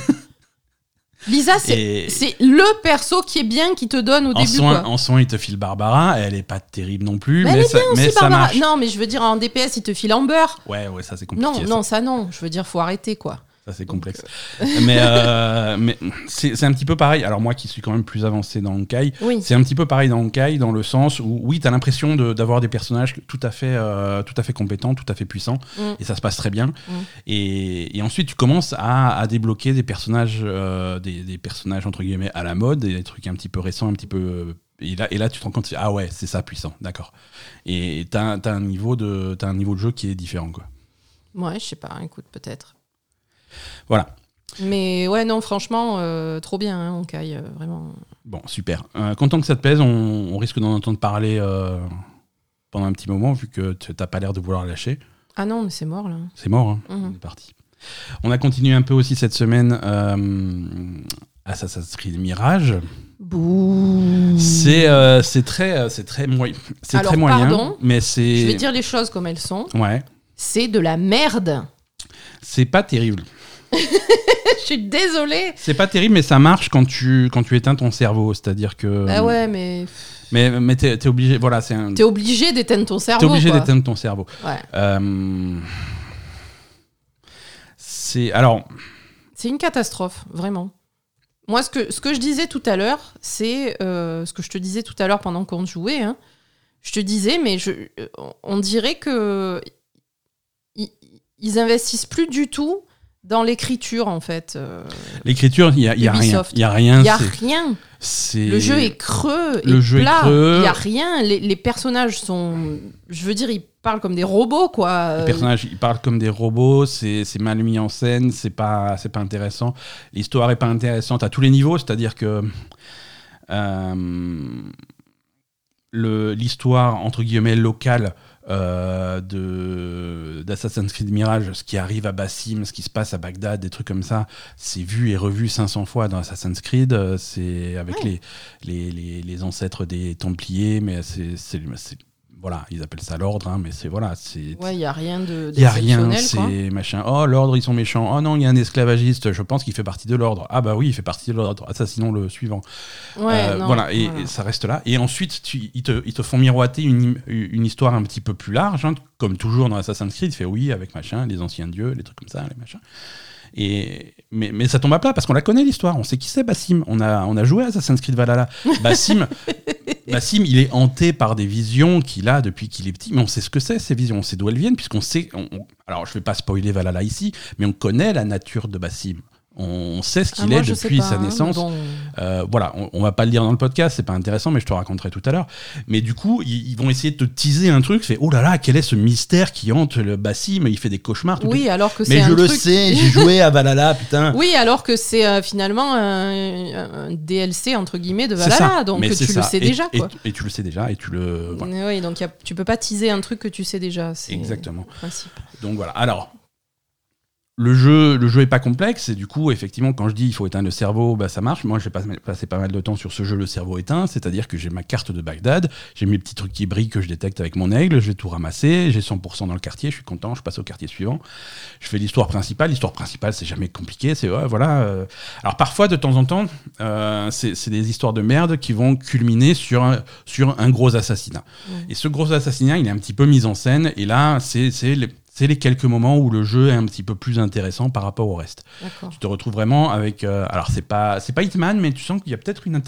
Lisa, c'est Et c'est le perso qui est bien qui te donne au en début, soin, quoi. en soin, il te file Barbara, elle est pas terrible non plus, Mais mais, elle est ça, mais ça marche. Non, mais je veux dire, en DPS, il te file Amber. Ouais, ouais, ça c'est compliqué. Non, ça. non, ça non. Je veux dire, faut arrêter, quoi. Ça, c'est complexe. mais euh, mais c'est c'est un petit peu pareil. Alors, moi qui suis quand même plus avancé dans Honkai, Oui. c'est un petit peu pareil dans Honkai, dans le sens où, oui, tu as l'impression de- d'avoir des personnages tout à, fait, euh, tout à fait compétents, tout à fait puissants, Mm. et ça se passe très bien. Mm. Et, et ensuite, tu commences à, à débloquer des personnages, euh, des, des personnages entre guillemets à la mode, des trucs un petit peu récents, un petit peu. Et là, et là tu te rends compte, ah ouais, c'est ça puissant, d'accord. Et tu as, un niveau de t'as un niveau de jeu qui est différent, quoi. Ouais, je sais pas, écoute, peut-être. Voilà. Mais ouais, non, franchement, euh, trop bien, hein, Honkai, euh, vraiment. Bon, super. Euh, content que ça te plaise, on, on risque d'en entendre parler pendant un petit moment, vu que tu n'as pas l'air de vouloir lâcher. Ah non, mais c'est mort, là. C'est mort, hein. Mhm. on est parti. On a continué un peu aussi cette semaine Assassin's Creed Mirage. C'est euh, c'est très, c'est très, moyen. c'est Alors, très moyen, pardon, mais c'est. Je vais dire les choses comme elles sont. Ouais, C'est de la merde. c'est pas terrible. Je suis désolée. C'est pas terrible, mais ça marche quand tu, quand tu éteins ton cerveau. C'est-à-dire que. Ah ouais, mais Mais, mais t'es es obligé. Voilà, c'est un. t'es obligé d'éteindre ton cerveau. T'es obligé d'éteindre ton cerveau. Ouais. Euh, C'est. Alors. C'est une catastrophe, vraiment. Moi, ce que, ce que je disais tout à l'heure, c'est euh, ce que je te disais tout à l'heure pendant qu'on jouait. hein. Je te disais, mais je, euh, on dirait que ils investissent plus du tout dans l'écriture, en fait. euh. L'écriture, il n'y a, y a rien. Il y a rien. Y a rien. Le jeu est creux, Le et jeu est creux. Il y a rien. Les, les personnages sont, je veux dire, ils parlent comme des robots, quoi. Les personnages, ils parlent comme des robots, c'est mal mis en scène, c'est pas, c'est pas intéressant. L'histoire est pas intéressante à tous les niveaux, c'est-à-dire que euh, le- l'histoire, entre guillemets, locale euh, de d'Assassin's Creed Mirage, ce qui arrive à Bassim, ce qui se passe à Bagdad, des trucs comme ça, c'est vu et revu 500 fois dans Assassin's Creed. euh, C'est avec Ouais. les, les, les, les ancêtres des Templiers, mais c'est- voilà, ils appellent ça l'ordre, hein, mais c'est voilà, c'est Ouais, il y a rien de il y a rien, c'est machin. Oh, l'ordre, ils sont méchants. Oh non, il y a un esclavagiste. Je pense qu'il fait partie de l'ordre. Ah bah oui, il fait partie de l'ordre. Assassinons le suivant. Ouais, Euh, non, voilà, et, voilà. et ça reste là. Et ensuite, tu- ils, te, ils te font miroiter une, une histoire un petit peu plus large, hein, comme toujours dans Assassin's Creed. Fait oui, avec machin, les anciens dieux, les trucs comme ça, les machins. Et, mais, mais ça tombe à plat parce qu'on la connaît l'histoire. On sait qui c'est Bassim. On a, on a joué à Assassin's Creed Valhalla. Bassim, Bassim, il est hanté par des visions qu'il a depuis qu'il est petit. Mais on sait ce que c'est ces visions. On sait d'où elles viennent puisqu'on sait. on- on- alors je vais pas spoiler Valhalla ici, mais on connaît la nature de Bassim. On sait ce Ah, qu'il moi, est depuis pas, sa hein, naissance. bon. Euh, voilà, on, on va pas le dire dans le podcast, c'est pas intéressant, mais je te raconterai tout à l'heure. Mais du coup, ils, ils vont essayer de te teaser un truc. Fait oh là là, quel est ce mystère qui hante le Bassim Il fait des cauchemars. tout Oui, alors que c'est mais un je le truc- sais, j'ai joué à Valhalla, putain. Oui, alors que c'est euh, finalement un, un DLC entre guillemets de C'est Valhalla, donc tu c'est le sais Et- déjà, et, quoi. Et, tu le sais déjà, et tu le. voilà. Oui, donc y a- tu peux pas teaser un truc que tu sais déjà. c'est Exactement. le principe. Donc voilà. Alors, le jeu, le jeu est pas complexe, et du coup, effectivement, quand je dis il faut éteindre le cerveau, bah, ça marche. Moi, j'ai pas- passé pas mal de temps sur ce jeu, le cerveau éteint, c'est-à-dire que j'ai ma carte de Bagdad, j'ai mes petits trucs qui brillent que je détecte avec mon aigle, je vais tout ramasser, j'ai 100% dans le quartier, je suis content, je passe au quartier suivant. Je fais l'histoire principale. L'histoire principale, c'est jamais compliqué. C'est ouais, voilà. euh. Alors parfois, de temps en temps, euh, c'est c'est des histoires de merde qui vont culminer sur un, sur un gros assassinat. Ouais. Et ce gros assassinat, il est un petit peu mis en scène. Et là, c'est c'est les, c'est les quelques moments où le jeu est un petit peu plus intéressant par rapport au reste. Tu te retrouves vraiment avec. euh, alors c'est pas c'est pas Hitman, mais tu sens qu'il y a peut-être une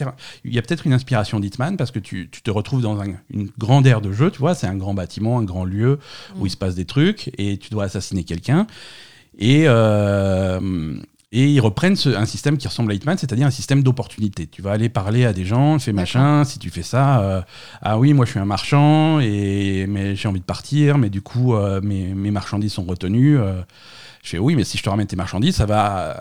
il y a peut-être une inspiration d'Hitman parce que tu, tu te retrouves dans un- une grande aire de jeu. Tu vois, c'est un grand bâtiment, un grand lieu où Mm. il se passe des trucs et tu dois assassiner quelqu'un. Et euh, et ils reprennent ce- un système qui ressemble à Hitman, c'est-à-dire un système d'opportunité. Tu vas aller parler à des gens, fais machin, si tu fais ça, euh, ah oui, moi je suis un marchand, et, mais j'ai envie de partir, mais du coup euh, mes, mes marchandises sont retenues. euh. je fais oui, mais si je te ramène tes marchandises, ça va,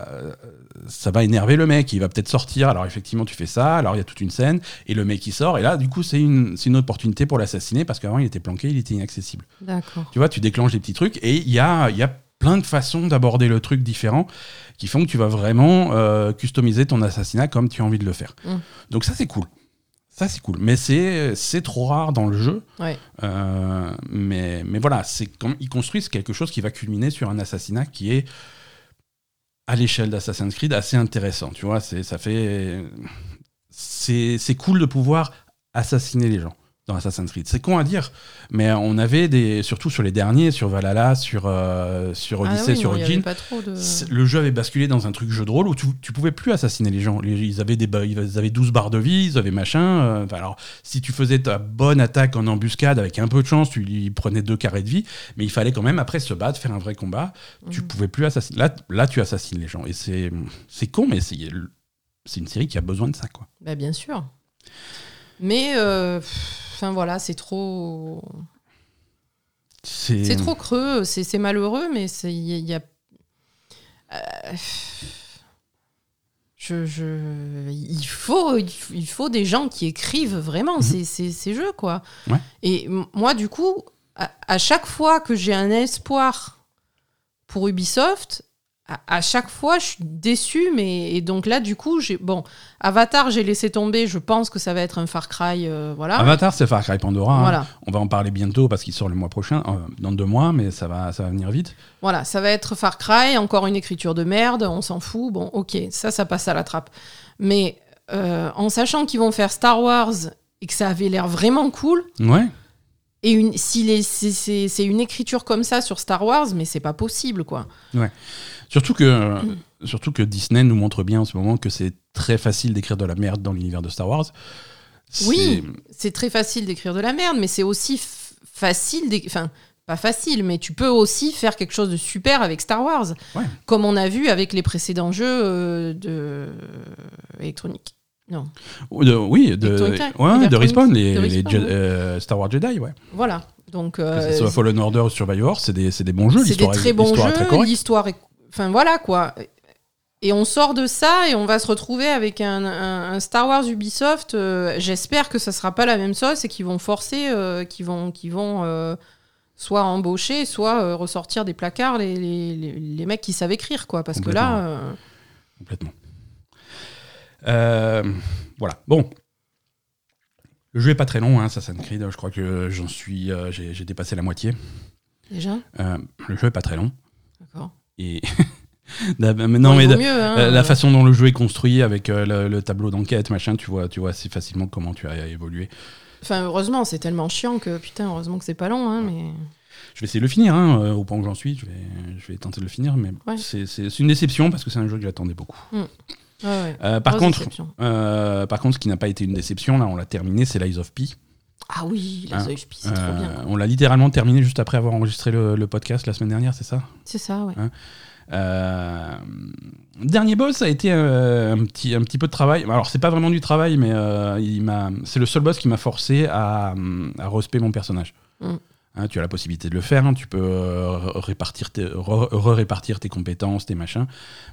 ça va énerver le mec, il va peut-être sortir. Alors effectivement, tu fais ça, alors il y a toute une scène, et le mec il sort, et là du coup c'est une, une opportunité pour l'assassiner, parce qu'avant il était planqué, il était inaccessible. D'accord. Tu vois, tu déclenches des petits trucs et il y a, il y a plein de façons d'aborder le truc différents qui font que tu vas vraiment euh, customiser ton assassinat comme tu as envie de le faire. Mm. Donc ça, c'est cool. Ça, c'est cool. Mais c'est c'est trop rare dans le jeu. Ouais. Euh, mais, mais voilà, c'est comme ils construisent quelque chose qui va culminer sur un assassinat qui est à l'échelle d'Assassin's Creed assez intéressant. Tu vois, c'est ça fait c'est c'est cool de pouvoir assassiner les gens dans Assassin's Creed. C'est con à dire, mais on avait des surtout sur les derniers, sur Valhalla, sur euh, sur Ah Odyssey, oui, sur y Origin. de. Le jeu avait basculé dans un truc jeu de rôle où tu, tu pouvais plus assassiner les gens. Ils avaient, des, ils avaient 12 barres de vie, ils avaient machin. euh, alors, si tu faisais ta bonne attaque en embuscade avec un peu de chance, tu lui prenais deux carrés de vie, mais il fallait quand même après se battre, faire un vrai combat. Tu Mhm. pouvais plus assassiner. Là, là, tu assassines les gens. Et c'est c'est con, mais c'est c'est une série qui a besoin de ça. quoi. Bah, bien sûr. Mais, euh, enfin voilà, c'est trop. C'est trop creux, c'est c'est malheureux, mais c'est il y, a- il y a. Euh, je, je- il faut, il faut des gens qui écrivent vraiment ces, ces- ces jeux, quoi. Mhm. Ouais. Et moi, du coup, à, à chaque fois que j'ai un espoir pour Ubisoft, à, à chaque fois, je suis déçue. Mais et donc là, du coup, j'ai bon, Avatar, j'ai laissé tomber. Je pense que ça va être un Far Cry, euh, voilà. Avatar, c'est Far Cry Pandora. hein. Voilà. On va en parler bientôt parce qu'il sort le mois prochain, euh, dans deux mois, mais ça va, ça va venir vite. Voilà, ça va être Far Cry, encore une écriture de merde, on s'en fout. Bon, ok, ça, ça passe à la trappe. Mais euh, en sachant qu'ils vont faire Star Wars et que ça avait l'air vraiment cool, Ouais. Et une, si c'est- une écriture comme ça sur Star Wars, mais c'est pas possible, quoi. Surtout que, surtout que Disney nous montre bien en ce moment que c'est très facile d'écrire de la merde dans l'univers de Star Wars. Oui. C'est très facile d'écrire de la merde, mais c'est aussi facile, enfin, pas facile, mais tu peux aussi faire quelque chose de super avec Star Wars, Ouais. comme on a vu avec les précédents jeux euh, de électronique. Non. De- oui, de, ouais, de Respawn, les, de les Respawn, Je- ouais. euh, Star Wars Jedi, ouais. Voilà. Donc, euh, soit Fallen Order ou Survivor, c'est des, des bons jeux. c'est des très bons jeux. L'histoire est. Enfin, voilà, quoi. Et on sort de ça et on va se retrouver avec un, un- un Star Wars Ubisoft. euh, J'espère que ça sera pas la même sauce et qu'ils vont forcer, qu'ils vont, qu'ils vont soit embaucher, soit ressortir des placards les, les, les- les mecs qui savent écrire, quoi. Parce que là. Complètement. Euh, voilà. Bon. Le jeu est pas très long, hein, Assassin's Creed. Je crois que j'en suis, euh, j'ai j'ai dépassé la moitié. déjà Euh, le jeu est pas très long. D'accord. Et non, mais, non, mais mieux, hein, la euh, façon dont le jeu est construit avec le, le tableau d'enquête, machin, tu vois, tu vois assez facilement comment tu as évolué. Enfin, heureusement, c'est tellement chiant que putain, heureusement que c'est pas long, hein, mais. Je vais essayer de le finir, hein, au point où j'en suis. Je vais, je vais tenter de le finir, mais Ouais. c'est- c'est c'est une déception parce que c'est un jeu que j'attendais beaucoup. Ouais. Euh, par contre, euh, par contre, ce qui n'a pas été une déception, là, on l'a terminé, c'est Lies of P. Ah oui, les Hein, œufs, c'est trop bien. Euh, on l'a littéralement terminé juste après avoir enregistré le, le podcast la semaine dernière, c'est ça? C'est ça, ouais. Euh, Dernier boss a été euh, un, petit, un petit peu de travail. Alors, c'est pas vraiment du travail, mais euh, il m'a- c'est le seul boss qui m'a forcé à, à respect mon personnage. Mm. Hein, tu as la possibilité de le faire, hein, tu peux répartir tes, re- re-répartir tes compétences, tes machins.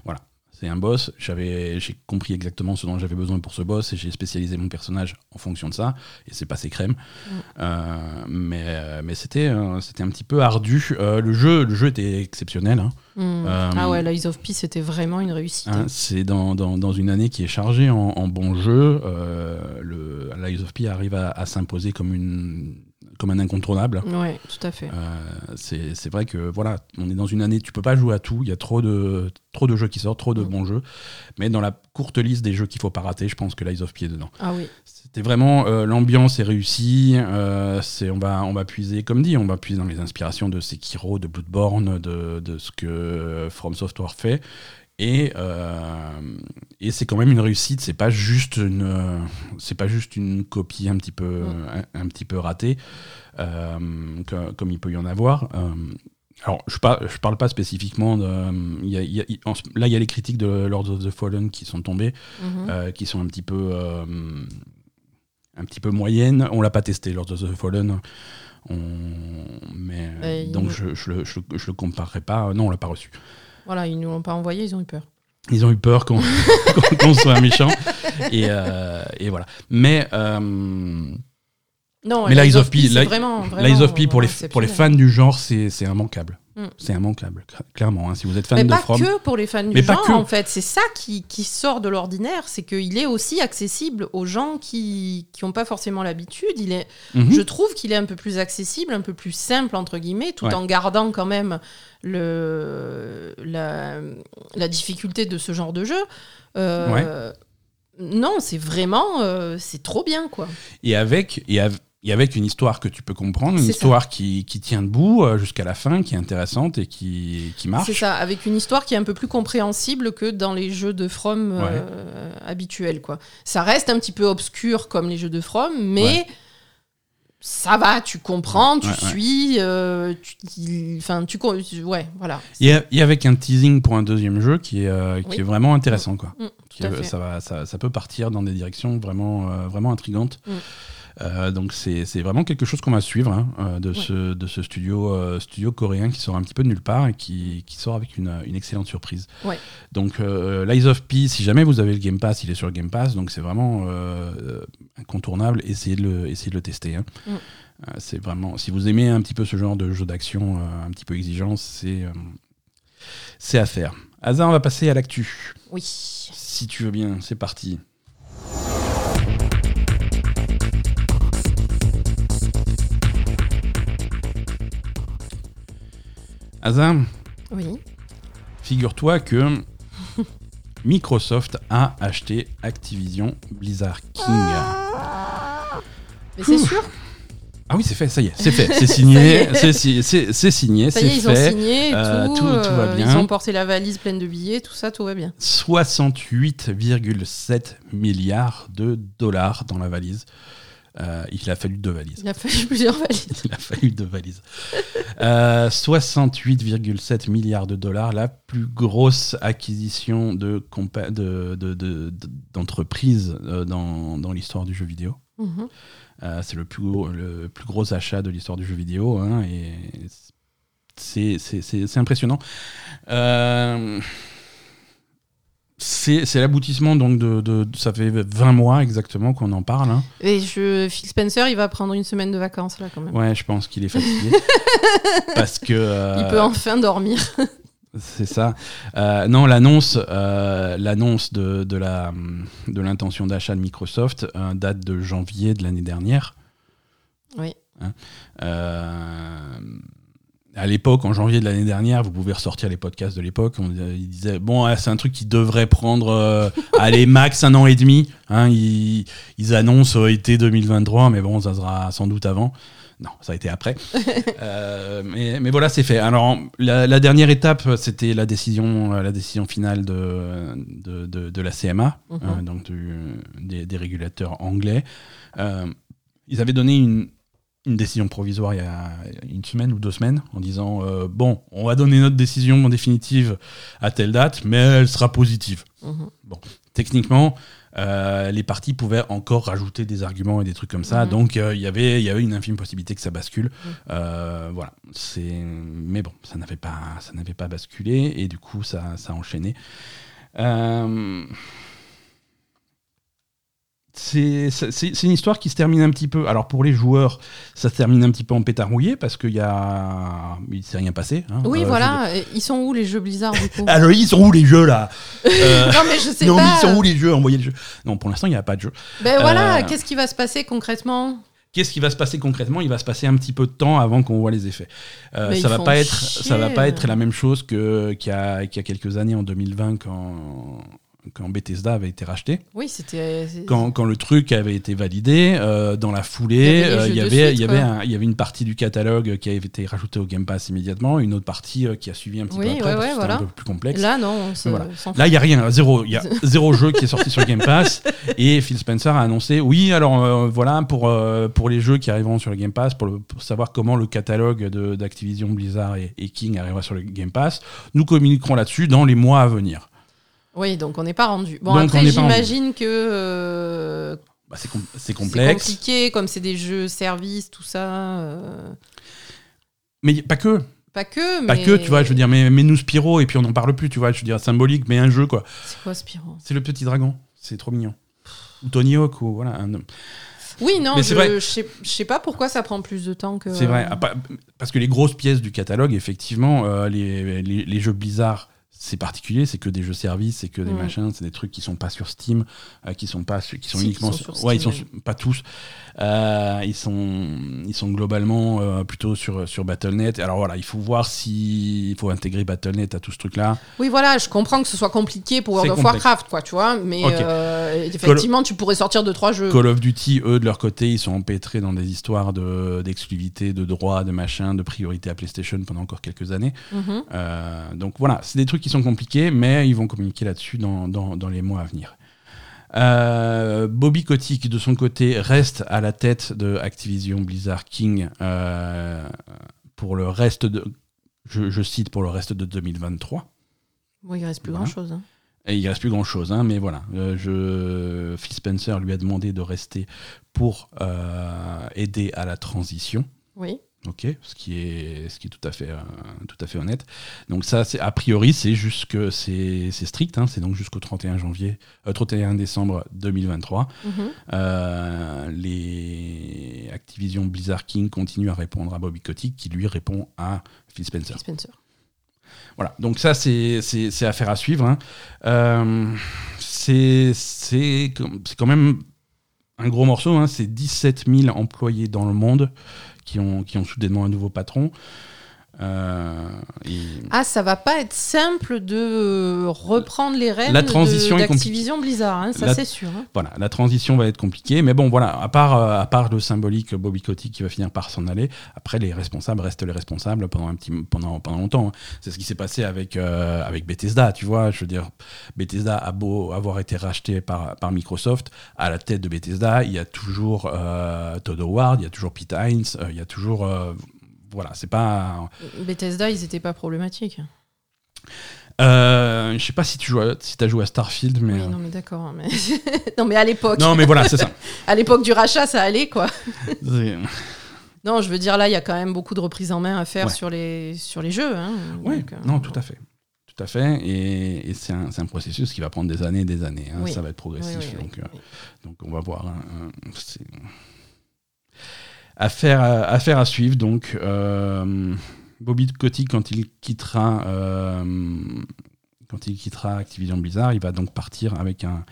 Voilà. Un boss, j'avais, j'ai compris exactement ce dont j'avais besoin pour ce boss et j'ai spécialisé mon personnage en fonction de ça et c'est passé crème. Mm. Euh, mais euh, mais c'était, euh, c'était un petit peu ardu. Euh, le, jeu, le jeu était exceptionnel. hein. Euh, ah ouais, Lies of P, c'était vraiment une réussite. Hein, c'est dans, dans, dans une année qui est chargée en, en bons jeux. Euh, le Lies of P arrive à, à s'imposer comme, une, comme un incontournable. Ouais, tout à fait. Euh, c'est c'est vrai que voilà, on est dans une année, tu peux pas jouer à tout. Il y a trop de, trop de jeux qui sortent, trop de Mm. bons jeux. Mais dans la courte liste des jeux qu'il faut pas rater, je pense que Lies of P est dedans. Ah oui. C'était vraiment euh, l'ambiance est réussie. euh, c'est on va on va puiser comme dit, on va puiser dans les inspirations de Sekiro, de Bloodborne, de, de ce que From Software fait. Et, euh, et c'est quand même une réussite. C'est pas juste une c'est pas juste une copie un petit peu un, un petit peu ratée euh, que- comme il peut y en avoir. Euh, alors, je parle, je parle pas spécifiquement de. il y a- il y a- il- en ce- là, il y a les critiques de Lord of the Fallen qui sont tombées Mhm. euh, qui sont un petit peu un petit peu moyennes. On l'a pas testé Lord of the Fallen. On... Mais il donc je, le- je, le- je le comparerai pas. Non, on l'a pas reçu. Voilà, ils nous l'ont pas envoyé, ils ont eu peur. Ils ont eu peur qu'on soit méchant. Et, euh, et voilà. Mais euh, Non, Mais Lies of P, c'est Li- vraiment, vraiment, Lies of P pour les vraiment pour les fans du genre, c'est immanquable. Mm. C'est immanquable, cl- clairement. hein. Si vous êtes fan Mais de pas From, que pour les fans du Mais genre, que. en fait. C'est ça qui, qui sort de l'ordinaire, c'est qu'il est aussi accessible aux gens qui n'ont pas forcément l'habitude. Il est, Mhm. Je trouve qu'il est un peu plus accessible, un peu plus simple, entre guillemets, tout Ouais. en gardant quand même le, la, la difficulté de ce genre de jeu. Euh, Non, c'est vraiment... euh, c'est trop bien, quoi. et avec et, av- et avec une histoire que tu peux comprendre, une histoire qui, qui tient debout euh, jusqu'à la fin, qui est intéressante et qui, qui marche. C'est ça, avec une histoire qui est un peu plus compréhensible que dans les jeux de From euh, habituels. Quoi. Ça reste un petit peu obscur comme les jeux de From, mais Ouais. ça va, tu comprends, tu Ouais, suis, euh, tu, enfin, tu, ouais, voilà. Et, et avec un teasing pour un deuxième jeu qui est, euh, qui Oui. est vraiment intéressant. Quoi. Mm, Qui est- fait. ça, va, ça, ça peut partir dans des directions vraiment, vraiment intrigantes. Mm. Euh, donc c'est vraiment quelque chose qu'on va suivre hein, euh, de, Ouais. ce, de ce studio, euh, studio coréen qui sort un petit peu de nulle part et qui, qui sort avec une, une excellente surprise. Ouais. Donc euh, Lies of P, si jamais vous avez le Game Pass, il est sur le Game Pass, donc c'est vraiment incontournable. Essayez de le, essayez de le tester. hein. Mm. C'est vraiment, si vous aimez un petit peu ce genre de jeu d'action un petit peu exigeant, c'est c'est à faire. Hazard, on va passer à l'actu. Oui. Si tu veux bien, c'est parti. Hazard, Oui. figure-toi que Microsoft a acheté Activision Blizzard King. Mais c'est sûr. Ah oui, c'est fait, ça y est, c'est fait, c'est signé, est. c'est si- c'est signé, Ça y est, ils ont fait. signé et Euh, tout. tout- tout va euh, bien. Ils ont porté la valise pleine de billets, tout ça, tout va bien. 68,7 milliards de dollars dans la valise. Euh, il a fallu deux valises. Il a fallu plusieurs valises. Il a fallu deux valises. Euh, 68,7 milliards de dollars, la plus grosse acquisition de compa- de- de- de- de- d'entreprise euh, dans, dans l'histoire du jeu vidéo. Mhm. Euh, c'est le plus, gros, le plus gros achat de l'histoire du jeu vidéo. hein, et c'est, impressionnant. Euh, c'est, l'aboutissement donc de, de- de- Ça fait 20 mois exactement qu'on en parle. hein. Et je, Phil Spencer, il va prendre une semaine de vacances là quand même. Ouais, je pense qu'il est fatigué. parce que. euh, Il peut enfin dormir. C'est ça. Euh, non, l'annonce, euh, l'annonce de, de, la, de l'intention d'achat de Microsoft date de janvier de l'année dernière. Oui. Euh, à l'époque, en janvier de l'année dernière, vous pouvez ressortir les podcasts de l'époque. Euh, il disait bon, ouais, c'est un truc qui devrait prendre, euh, allez, max un an et demi. Hein, ils, ils annoncent euh, été 2023, mais bon, ça sera sans doute avant. Non, ça a été après. Euh, mais, mais voilà, c'est fait. Alors, la, la dernière étape, c'était la décision, la décision finale de, de, de- de la CMA, Mhm. euh, donc du- des, des régulateurs anglais. Ils avaient donné une, une décision provisoire il y a une semaine ou deux semaines en disant euh, bon, on va donner notre décision définitive à telle date, mais elle sera positive. Mhm. Techniquement, euh, les parties pouvaient encore rajouter des arguments et des trucs comme ça, Mhm. donc euh, il y avait il y avait une infime possibilité que ça bascule. Mhm. Euh, voilà, c'est mais bon, ça n'avait pas ça n'avait pas basculé et du coup ça ça a enchaîné. C'est une histoire qui se termine un petit peu. Alors pour les joueurs, ça se termine un petit peu en pétard mouillé parce qu'il y a il s'est rien passé. hein. Oui, Euh, voilà. Ils sont où les jeux Blizzard du coup? Alors ils sont où les jeux là? Euh, Non, mais je sais Non mais pas. ils sont où les jeux? Envoyez le jeu. Non pour l'instant il n'y a pas de jeu. Ben voilà, Euh, qu'est-ce qui va se passer concrètement? Qu'est-ce qui va se passer concrètement? Il va se passer un petit peu de temps avant qu'on voit les effets. Euh, ça va pas être, chier. ça va pas être la même chose que qu'il y, y a quelques années en 2020 quand quand Bethesda avait été racheté, Oui, c'était. quand, quand le truc avait été validé, euh, dans la foulée, il y avait, suite, il y avait, quoi. un- il y avait une partie du catalogue qui avait été rajoutée au Game Pass immédiatement, une autre partie euh, qui a suivi un petit Oui, peu après, ouais, parce ouais, que c'était voilà. un peu plus complexe. Là, non, on se- Voilà. Là, il n'y a rien, zéro. Il y a zéro jeu qui est sorti sur Game Pass. Et Phil Spencer a annoncé oui, alors euh, voilà, pour, euh, pour les jeux qui arriveront sur le Game Pass, pour, le- pour savoir comment le catalogue d'Activision, Blizzard et, et King arrivera sur le Game Pass, nous communiquerons là-dessus dans les mois à venir. Oui, donc on n'est pas rendu. Bon, Donc, après, j'imagine que euh, Bah, c'est com- c'est c'est complexe. compliqué, comme c'est des jeux services, tout ça. euh, Mais pas que. Pas que, mais. Pas que, tu vois, je veux dire, mais, mais nous Spyro, et puis on n'en parle plus, tu vois, je veux dire, symbolique, mais un jeu, quoi. C'est quoi Spyro? C'est le petit dragon. C'est trop mignon. Ou Tony Hawk, ou voilà. un- Oui, non, je sais sais pas pourquoi ça prend plus de temps que. C'est vrai. Ah, pas- Parce que les grosses pièces du catalogue, effectivement, euh, les, les- les jeux Blizzard, c'est particulier, c'est que des jeux services, c'est que des Mm. machins, c'est des trucs qui sont pas sur Steam, euh, qui sont pas qui sont Si, qui uniquement sont sur, ouais, ils sont pas tous. Euh, ils sont ils sont globalement euh, plutôt sur sur Battle.net. Alors voilà, il faut voir si il faut intégrer Battle.net à tout ce truc là. Oui, voilà, je comprends que ce soit compliqué pour World of complexe. Warcraft, quoi, tu vois, mais euh, effectivement, tu pourrais sortir deux, trois jeux. Call of Duty, eux, de leur côté, ils sont empêtrés dans des histoires de d'exclusivité, de droits, de machin, de priorité à PlayStation pendant encore quelques années. Mhm. Donc voilà, c'est des trucs qui sont compliqués, mais ils vont communiquer là-dessus dans, dans- dans les mois à venir. Euh, Bobby Kotick, de son côté, reste à la tête de Activision Blizzard King euh, pour le reste de. Je, je cite pour le reste de 2023. Bon, il reste plus Voilà. grand chose. Et il reste plus grand chose, hein, mais voilà. Euh, je... Phil Spencer lui a demandé de rester pour aider à la transition. Oui. Ok, ce qui est, ce qui est tout, à fait, euh, tout à fait honnête. Donc ça, c'est a priori, c'est jusque, c'est c'est strict, hein, c'est donc jusqu'au 31 janvier, euh, 31 décembre 2023. Mhm. Euh, les Activision Blizzard King continuent à répondre à Bobby Kotick, qui lui répond à Phil Spencer. Phil Spencer. Voilà, donc ça, c'est affaire à suivre. hein. Euh, c'est c'est quand même un gros morceau, hein. c'est 17 000 employés dans le monde qui ont, soudainement un nouveau patron. Euh, et- Ah, ça va pas être simple de reprendre les rênes La transition d'Activision Blizzard, hein, ça La- c'est sûr. hein. Voilà, la transition va être compliquée, mais bon, voilà, à part, euh, à part le symbolique Bobby Kotick qui va finir par s'en aller, après les responsables restent les responsables pendant un petit, pendant, pendant longtemps. hein. C'est ce qui s'est passé avec, euh, avec Bethesda, tu vois. Je veux dire, Bethesda a beau avoir été racheté par, par Microsoft, à la tête de Bethesda, il y a toujours Todd Howard, il y a toujours Pete Hines, il y a toujours, voilà, c'est pas. Bethesda, ils étaient pas problématiques. Euh, je sais pas si tu joues, à- si as joué à Starfield, mais. Oui, euh, non, mais d'accord. hein, Mais... non, mais à l'époque, non, mais voilà, c'est ça. à l'époque du rachat, ça allait quoi. Non, je veux dire là, il y a quand même beaucoup de reprises en main à faire Ouais. sur les sur les jeux. Hein, Oui, Donc, euh, non, tout à fait. Tout à fait. Et, et c'est un, un processus qui va prendre des années et des années. hein. Oui. Ça va être progressif. Oui, donc, euh, donc on va voir. hein, Affaire, à, affaire à suivre. Donc, euh, Bobby Kotick, quand il quittera. euh, quand il quittera Activision Blizzard, il va donc partir avec un,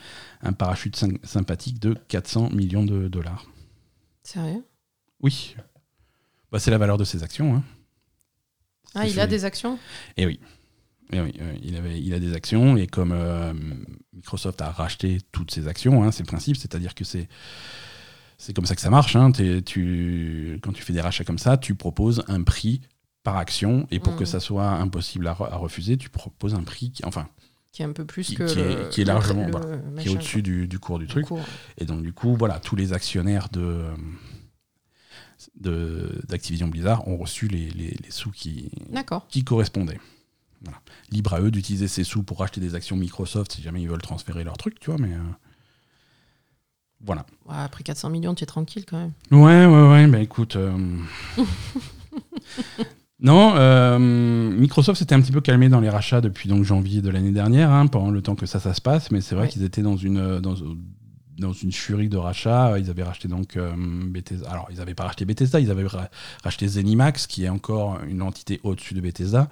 un parachute sym- sympathique de 400 millions de dollars. Sérieux? Oui. Bah, c'est la valeur de ses actions. hein. Ah, il a des actions? Et oui. Et oui, euh, il, avait, il a des actions et comme euh, Microsoft a racheté toutes ses actions, hein, c'est le principe, c'est-à-dire que c'est c'est comme ça que ça marche. hein, tu, quand tu fais des rachats comme ça, tu proposes un prix par action et pour que Mhm. ça soit impossible à, re- à refuser, tu proposes un prix qui, enfin, Qui est un peu plus Qui- que. qui est- qui largement, le voilà, qui est au-dessus du, du cours du truc. cours. Et donc, du coup, voilà, tous les actionnaires de d'Activision Blizzard ont reçu les, les- les sous qui, qui correspondaient. Voilà. Libre à eux d'utiliser ces sous pour acheter des actions Microsoft si jamais ils veulent transférer leur truc, tu vois, mais. euh, Voilà. Après 400 millions, tu es tranquille quand même. Ouais, ouais, ouais, bah écoute. euh, non, euh, Microsoft s'était un petit peu calmé dans les rachats depuis donc janvier de l'année dernière, hein, pendant le temps que ça, ça se passe, mais c'est vrai Ouais. qu'ils étaient dans une, euh, dans, dans une furie de rachats. Ils avaient racheté donc euh, Bethesda. Alors, ils n'avaient pas racheté Bethesda, ils avaient ra- racheté Zenimax, qui est encore une entité au-dessus de Bethesda.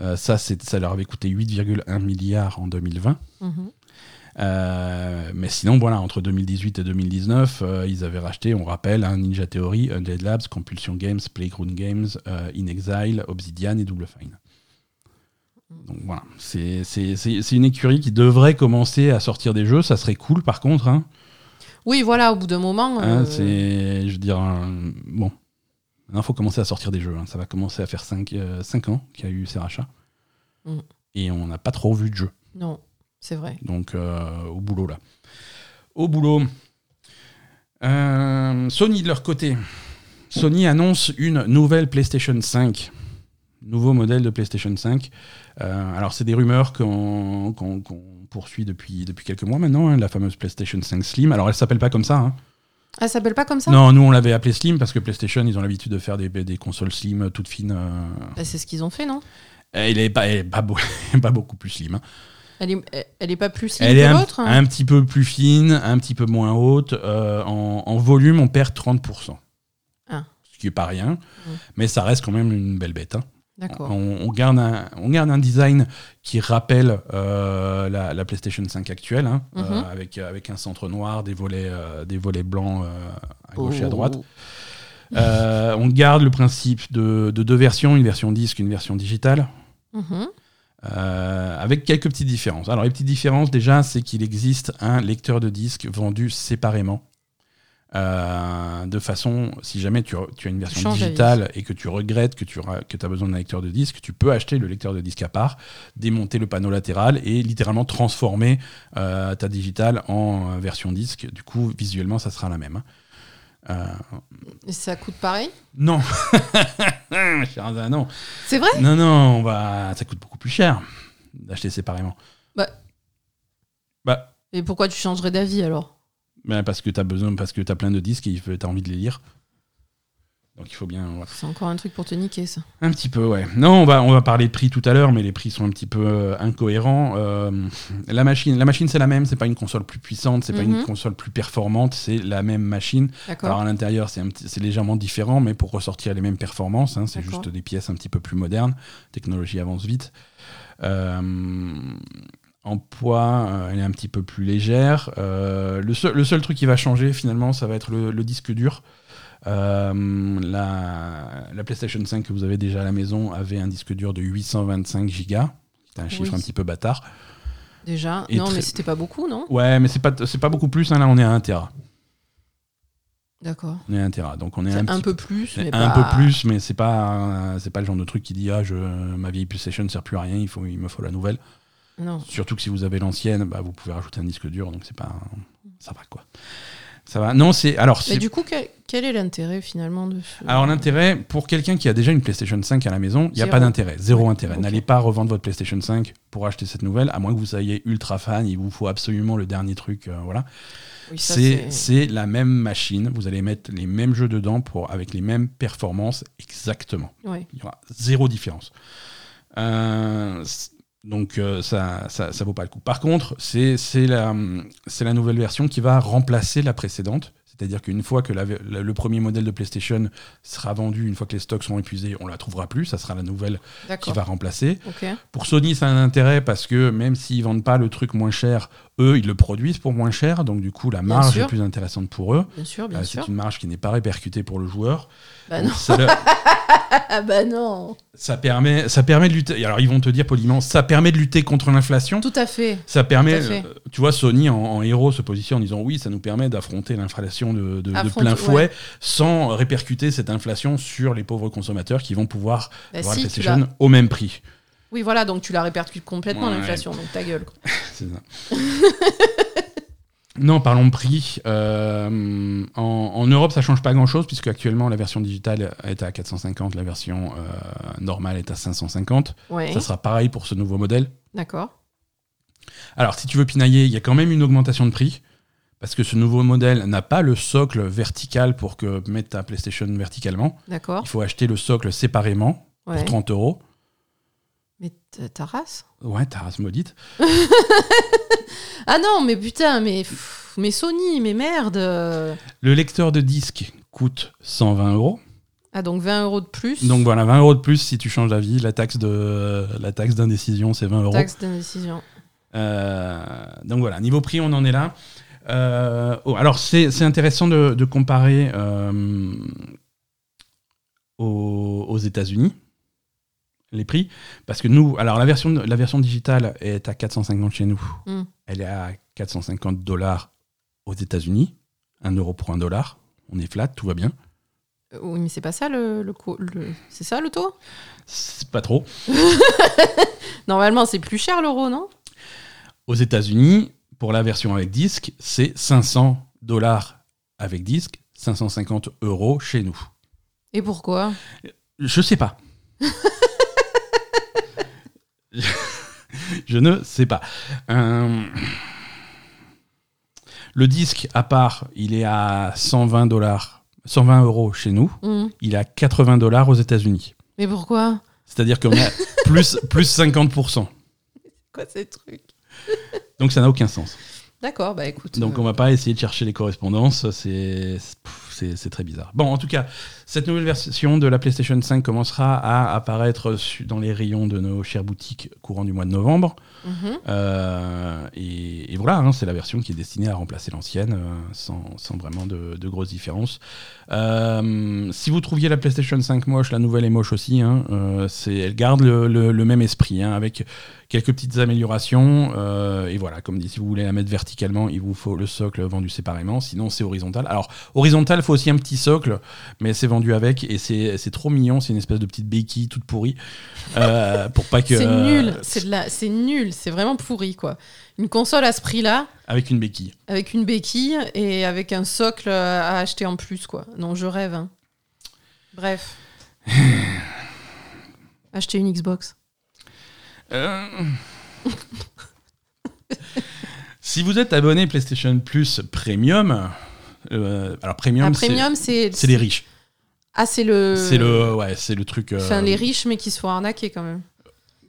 Euh, ça, ça leur avait coûté 8,1 milliards en 2020. Mhm. Euh, mais sinon, voilà, entre 2018 et 2019, euh, ils avaient racheté, on rappelle, hein, Ninja Theory, Undead Labs, Compulsion Games, Playground Games, euh, In Exile, Obsidian et Double Fine. Donc voilà, c'est une écurie qui devrait commencer à sortir des jeux, ça serait cool par contre. Hein, Oui, voilà, au bout d'un moment. Hein, euh, c'est, je veux dire, un- bon, maintenant il faut commencer à sortir des jeux. hein. Ça va commencer à faire 5 ans qu'il y a eu ces rachats. Mm. Et on n'a pas trop vu de jeux. Non, c'est vrai. Donc euh, au boulot là. Au boulot. Euh, Sony de leur côté. Sony annonce une nouvelle PlayStation 5. Nouveau modèle de PlayStation 5. Euh, alors c'est des rumeurs qu'on poursuit depuis, depuis quelques mois maintenant, hein, la fameuse PlayStation 5 Slim. Alors elle s'appelle pas comme ça. hein. Ça s'appelle pas comme ça? Non, nous on l'avait appelée Slim parce que PlayStation ils ont l'habitude de faire des, des consoles Slim toutes fines. euh. Bah, C'est ce qu'ils ont fait, non? Elle est pas, elle est pas, beau- pas beaucoup plus Slim. hein. Elle est, elle- est pas plus Elle est que un, l'autre hein un petit peu plus fine, un petit peu moins haute. Euh, en, en volume, on perd 30%. Ah. Ce qui est pas rien, Mm. mais ça reste quand même une belle bête. hein. D'accord. On, on garde un, on garde un design qui rappelle euh, la, la PlayStation 5 actuelle, hein, Mhm. euh, avec, avec un centre noir, des volets, des volets blancs à gauche et à Oh. droite. On garde le principe de, de deux versions, une version disque, une version digitale. Mhm. Euh, avec quelques petites différences. Alors les petites différences déjà, c'est qu'il existe un lecteur de disque vendu séparément. Euh, de façon, si jamais tu, as- tu as une version digitale et que tu regrettes que tu as besoin d'un lecteur de disque, tu peux acheter le lecteur de disque à part, démonter le panneau latéral et littéralement transformer euh, ta digitale en version disque. Du coup, visuellement, ça sera la même. Euh, Et ça coûte pareil non, non, C'est vrai non, non, on va, ça coûte beaucoup plus cher d'acheter séparément. Bah, Et pourquoi tu changerais d'avis alors? Bah, parce que t'as besoin, parce que t'as plein de disques et t'as envie de les lire. Donc il faut bien. ouais. C'est encore un truc pour te niquer, ça. Un petit peu, ouais. Non, on va, on va parler de prix tout à l'heure, mais les prix sont un petit peu euh, incohérents. Euh, la machine, la machine c'est la même, c'est pas une console plus puissante, c'est pas une Mhm. console plus performante, c'est la même machine. Alors à l'intérieur, c'est légèrement différent, mais pour ressortir les mêmes performances, hein, c'est juste des pièces un petit peu plus modernes. Technologie avance vite. Euh, en poids, euh, elle est un petit peu plus légère. Euh, le, seul, le seul truc qui va changer finalement, ça va être le, le disque dur. Euh, la, la PlayStation 5 que vous avez déjà à la maison avait un disque dur de 825 Go. C'est un chiffre Oui. un petit peu bâtard. Déjà. Et non, très- mais c'était pas beaucoup, non? Ouais, mais c'est pas, c'est pas beaucoup plus. hein, là, on est à 1 Tera. D'accord. On est à 1 Tera. Donc on est C'est un, un, peu plus, mais un pas... peu plus, mais c'est pas c'est pas le genre de truc qui dit ah je ma vieille PlayStation ne sert plus à rien, il faut il me faut la nouvelle. Non. Surtout que si vous avez l'ancienne, bah, vous pouvez rajouter un disque dur, donc c'est pas ça va quoi. Ça va. Non c'est alors Mais du coup, quel, quel est l'intérêt finalement de ce... alors l'intérêt pour quelqu'un qui a déjà une PlayStation 5 à la maison, il y a pas d'intérêt, zéro Ouais, intérêt. N'allez pas revendre votre PlayStation 5 pour acheter cette nouvelle, à moins que vous soyez ultra fan, il vous faut absolument le dernier truc, euh, voilà. Oui, C'est la même machine, vous allez mettre les mêmes jeux dedans pour avec les mêmes performances exactement. Ouais. Il y aura zéro différence. Euh, donc euh, ça, ça, ça vaut pas le coup. Par contre, c'est la, la nouvelle version qui va remplacer la précédente. C'est-à-dire qu'une fois que la- la- le premier modèle de PlayStation sera vendu, une fois que les stocks seront épuisés, on la trouvera plus. Ça sera la nouvelle qui va remplacer. Pour Sony, ça a un intérêt parce que même s'ils vendent pas le truc moins cher, eux, ils le produisent pour moins cher. Donc du coup, la Bien marge sûr. est plus intéressante pour eux. Bien sûr, bien Euh, sûr. c'est une marge qui n'est pas répercutée pour le joueur. Bah non. ça leur- bah non. ça permet, ça permet de lutter. Alors ils vont te dire poliment, ça permet de lutter contre l'inflation. Tout à fait. Ça permet, fait. euh, tu vois, Sony en, en héros se positionne en disant oui, ça nous permet d'affronter l'inflation de, de- de Affronter, plein fouet ouais. sans répercuter cette inflation sur les pauvres consommateurs qui vont pouvoir Bah avoir la si, tu PlayStation au même prix. Oui, voilà, donc tu la répercutes complètement, Ouais. l'inflation, donc ta gueule. C'est ça. non, parlons de prix. Euh, en, en Europe, ça change pas grand-chose puisque actuellement la version digitale est à 450, la version euh, normale est à 550. Ouais, Ça sera pareil pour ce nouveau modèle. d'accord. Alors, si tu veux pinailler, il y a quand même une augmentation de prix. Parce que ce nouveau modèle n'a pas le socle vertical pour que mettre ta PlayStation verticalement. D'accord. Il faut acheter le socle séparément Ouais. pour 30 euros. Mais ta race Ouais, ta race maudite. Ah non, mais putain, mais, pff, mais Sony, mais merde Le lecteur de disque coûte 120 euros. Ah, donc 20 euros de plus. Donc voilà, 20 euros de plus si tu changes d'avis. La taxe de la taxe d'indécision, c'est 20 euros. Taxe d'indécision. Euh, donc voilà, niveau prix, on en est là. Euh, oh, alors c'est c'est intéressant de, de comparer euh, aux, aux États-Unis les prix parce que nous, alors la version la version digitale est à 450 chez nous, Mm. elle est à 450 dollars aux États-Unis, 1 euro pour 1 dollar. On est flat, tout va bien. Euh, Oui, mais c'est pas ça le, le- C'est ça le taux? C'est pas trop. Normalement, c'est plus cher l'euro, non? Aux États-Unis, pour la version avec disque, c'est 500 dollars avec disque, 550 euros chez nous. Et pourquoi? Je sais pas. je ne sais pas. Euh, Le disque, à part, il est à 120 dollars, 120 euros chez nous. Hmm. Il est à 80 dollars aux États-Unis. Mais pourquoi? C'est-à-dire qu'on à plus, plus 50%. Quoi ces trucs Donc ça n'a aucun sens. D'accord, bah écoute. Donc euh, on va pas essayer de chercher les correspondances, c'est très bizarre. Bon, en tout cas, cette nouvelle version de la PlayStation 5 commencera à apparaître dans les rayons de nos chères boutiques courant du mois de novembre. mhm. Euh, et, et voilà, hein, c'est la version qui est destinée à remplacer l'ancienne, euh, sans, sans vraiment de, de grosses différences. Euh, si vous trouviez la PlayStation 5 moche, la nouvelle est moche aussi. hein, euh, c'est- elle garde le, le- le même esprit, hein, avec quelques petites améliorations. euh, et voilà, comme dit, si vous voulez la mettre verticalement, il vous faut le socle vendu séparément. Sinon, c'est horizontal. Alors, horizontal, il faut aussi un petit socle, mais c'est vendu avec. Et c'est trop mignon. C'est une espèce de petite béquille toute pourrie. euh, pour pas que. C'est nul, c'est de la, c'est nul, c'est vraiment pourri quoi. Une console à ce prix-là, Avec une béquille. avec une béquille et avec un socle à acheter en plus quoi. Non, je rêve. hein. Bref. Acheter une Xbox. Euh. Si vous êtes abonné PlayStation Plus Premium, euh, alors Premium, c'est. c'est les riches. Ah, c'est le. C'est le, ouais, c'est le truc. euh, Enfin, les riches, mais qui se font arnaquer quand même.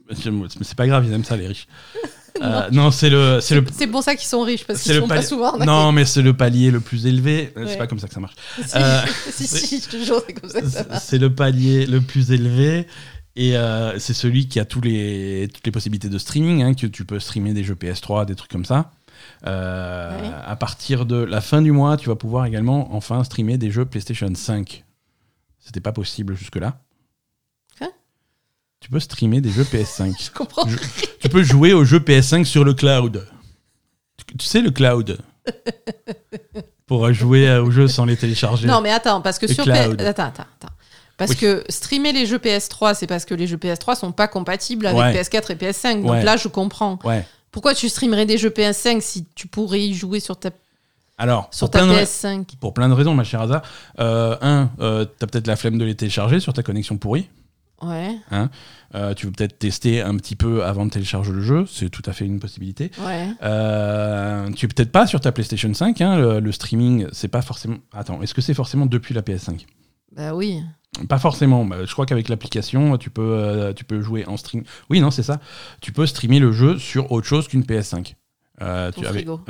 Mais c'est pas grave, ils aiment ça, les riches. Euh, non, c'est le, c'est le, C'est pour ça qu'ils sont riches, parce c'est qu'ils le se font pas souvent arnaquer. Non, mais c'est le palier le plus élevé. Euh, Ouais. C'est pas comme ça que ça marche. si, Euh, si, si, je te jure, c'est comme ça que ça va. C'est le palier le plus élevé. Et euh, c'est celui qui a tous les, toutes les possibilités de streaming, hein, que tu peux streamer des jeux PS3, des trucs comme ça. Euh, Ouais. À partir de la fin du mois, tu vas pouvoir également enfin streamer des jeux PlayStation 5. C'était pas possible jusque-là. Tu peux streamer des jeux PS5. Je comprends. Je- tu peux jouer aux jeux PS5 sur le cloud. Tu, tu sais le cloud Pour jouer aux jeux sans les télécharger. Non, mais attends, parce que Le sur. PS... Attends, attends, attends. Parce Oui. que streamer les jeux PS3, c'est parce que les jeux PS3 sont pas compatibles avec Ouais. PS4 et PS5. Donc Ouais. là, je comprends. Ouais. Pourquoi tu streamerais des jeux PS5 si tu pourrais y jouer sur ta, Alors, sur pour ta plein, de, PS5 pour plein de raisons, ma chère Asa. Euh, un, euh, t'as peut-être la flemme de les télécharger sur ta connexion pourrie. Ouais, Euh, tu veux peut-être tester un petit peu avant de télécharger le jeu. C'est tout à fait une possibilité. ouais. Euh, tu es peut-être pas sur ta PlayStation 5. hein, le, le streaming, c'est pas forcément. Attends, est-ce que c'est forcément depuis la PS5 Bah oui. Pas forcément. Bah, je crois qu'avec l'application, tu peux, euh, tu peux jouer en stream. Oui, non, c'est ça. Tu peux streamer le jeu sur autre chose qu'une PS5. Euh, Ton tu- frigo.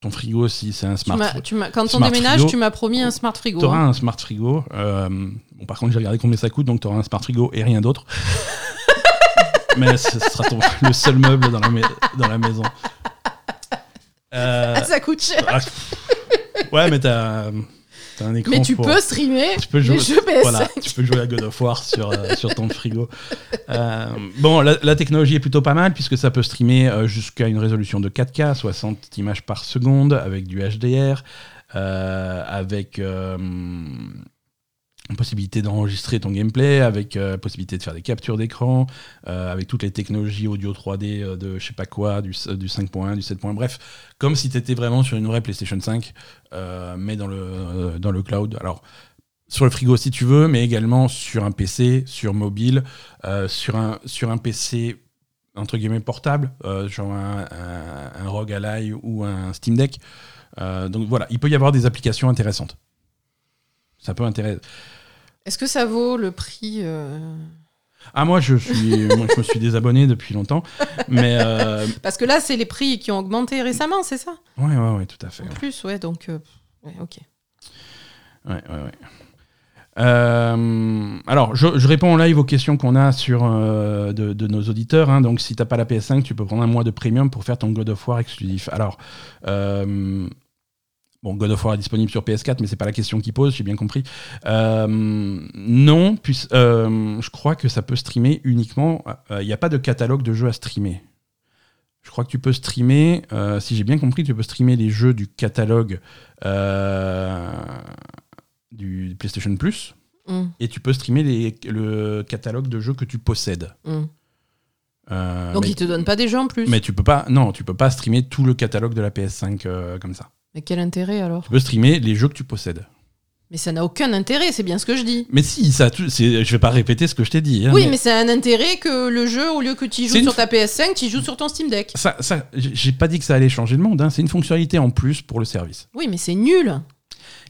Ton frigo, si c'est un Tu smart. tu m'as- quand on déménage, frigo. tu m'as promis un smart frigo. T'auras hein. un smart frigo. euh, bon, par contre, j'ai regardé combien ça coûte, donc t'auras un smart frigo et rien d'autre. Mais ce sera ton- le seul meuble dans la, mai- dans la maison. Euh, Ah, ça coûte cher. ah, ouais, mais t'as t'as un écran. Mais tu pour- peux streamer tu peux jouer, les jeux PS5. voilà, tu peux jouer à God of War sur, euh, sur ton frigo. Euh, bon, la, la technologie est plutôt pas mal puisque ça peut streamer euh, jusqu'à une résolution de 4K, 60 images par seconde avec du HDR, avec possibilité d'enregistrer ton gameplay, avec euh, possibilité de faire des captures d'écran, euh, avec toutes les technologies audio 3D euh, de je sais pas quoi, du, du 5.1, du 7.1, bref, comme si tu étais vraiment sur une vraie PlayStation 5, euh, mais dans le, dans le cloud. Alors, sur le frigo si tu veux, mais également sur un PC, sur mobile, sur, un, sur un PC entre guillemets portable, genre un, un, un ROG Ally ou un Steam Deck. Donc voilà, il peut y avoir des applications intéressantes. Ça peut intéresser. Est-ce que ça vaut le prix euh, Ah moi je suis, moi je me suis désabonné depuis longtemps, mais euh, Parce que là, c'est les prix qui ont augmenté récemment, c'est ça? Ouais ouais ouais tout à fait. En ouais. plus, ouais, donc. euh, ouais, ok. Ouais, ouais, ouais. Euh, alors, je, je réponds en live aux questions qu'on a sur de, de nos auditeurs. hein. Donc, si t'as pas la PS5, tu peux prendre un mois de premium pour faire ton God of War exclusif. Alors, bon, God of War est disponible sur PS4, mais c'est pas la question qu'il pose, j'ai bien compris. Euh, non, puis, euh, je crois que ça peut streamer uniquement. Il n'y a pas de catalogue de jeux à streamer. Je crois que tu peux streamer, euh, si j'ai bien compris, tu peux streamer les jeux du catalogue euh, du PlayStation Plus Hum, et tu peux streamer les- le catalogue de jeux que tu possèdes. Euh, Donc, mais, ils te donnent pas des jeux en plus. mais tu peux pas, non, tu peux pas streamer tout le catalogue de la PS5 euh, comme ça. Mais quel intérêt alors Tu peux streamer les jeux que tu possèdes. Mais ça n'a aucun intérêt, c'est bien ce que je dis. Mais si, ça, c'est- je vais pas répéter ce que je t'ai dit. hein, Oui, mais c'est un intérêt que le jeu, au lieu que tu y C'est joues une sur ta PS5, tu y joues sur ton Steam Deck. ça, ça, j'ai j'ai pas dit que ça allait changer le monde. hein, C'est une fonctionnalité en plus pour le service. Oui, mais c'est nul.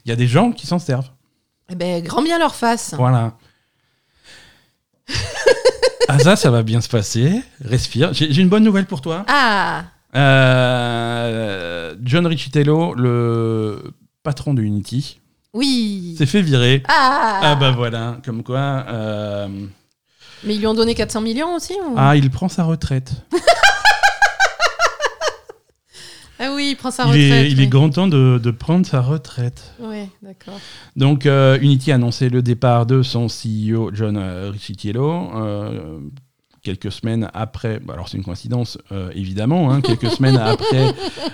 Il y a des gens qui s'en servent. Eh ben, grand bien leur face. Voilà. ah ça, ça va bien se passer. Respire. J'ai j'ai une bonne nouvelle pour toi. Ah Euh, John Riccitello, le patron de Unity, Oui s'est fait virer. Ah, Ah bah voilà, comme quoi. euh, Mais ils lui ont donné 400 millions aussi ou... Ah, il prend sa retraite. Ah oui, il prend sa il, retraite. est, il oui. est grand temps de, de prendre sa retraite. Ouais, d'accord. Donc euh, Unity a annoncé le départ de son CEO John euh, Riccitiello. euh, quelques semaines après, bah, alors c'est une coïncidence euh, évidemment, hein, quelques semaines après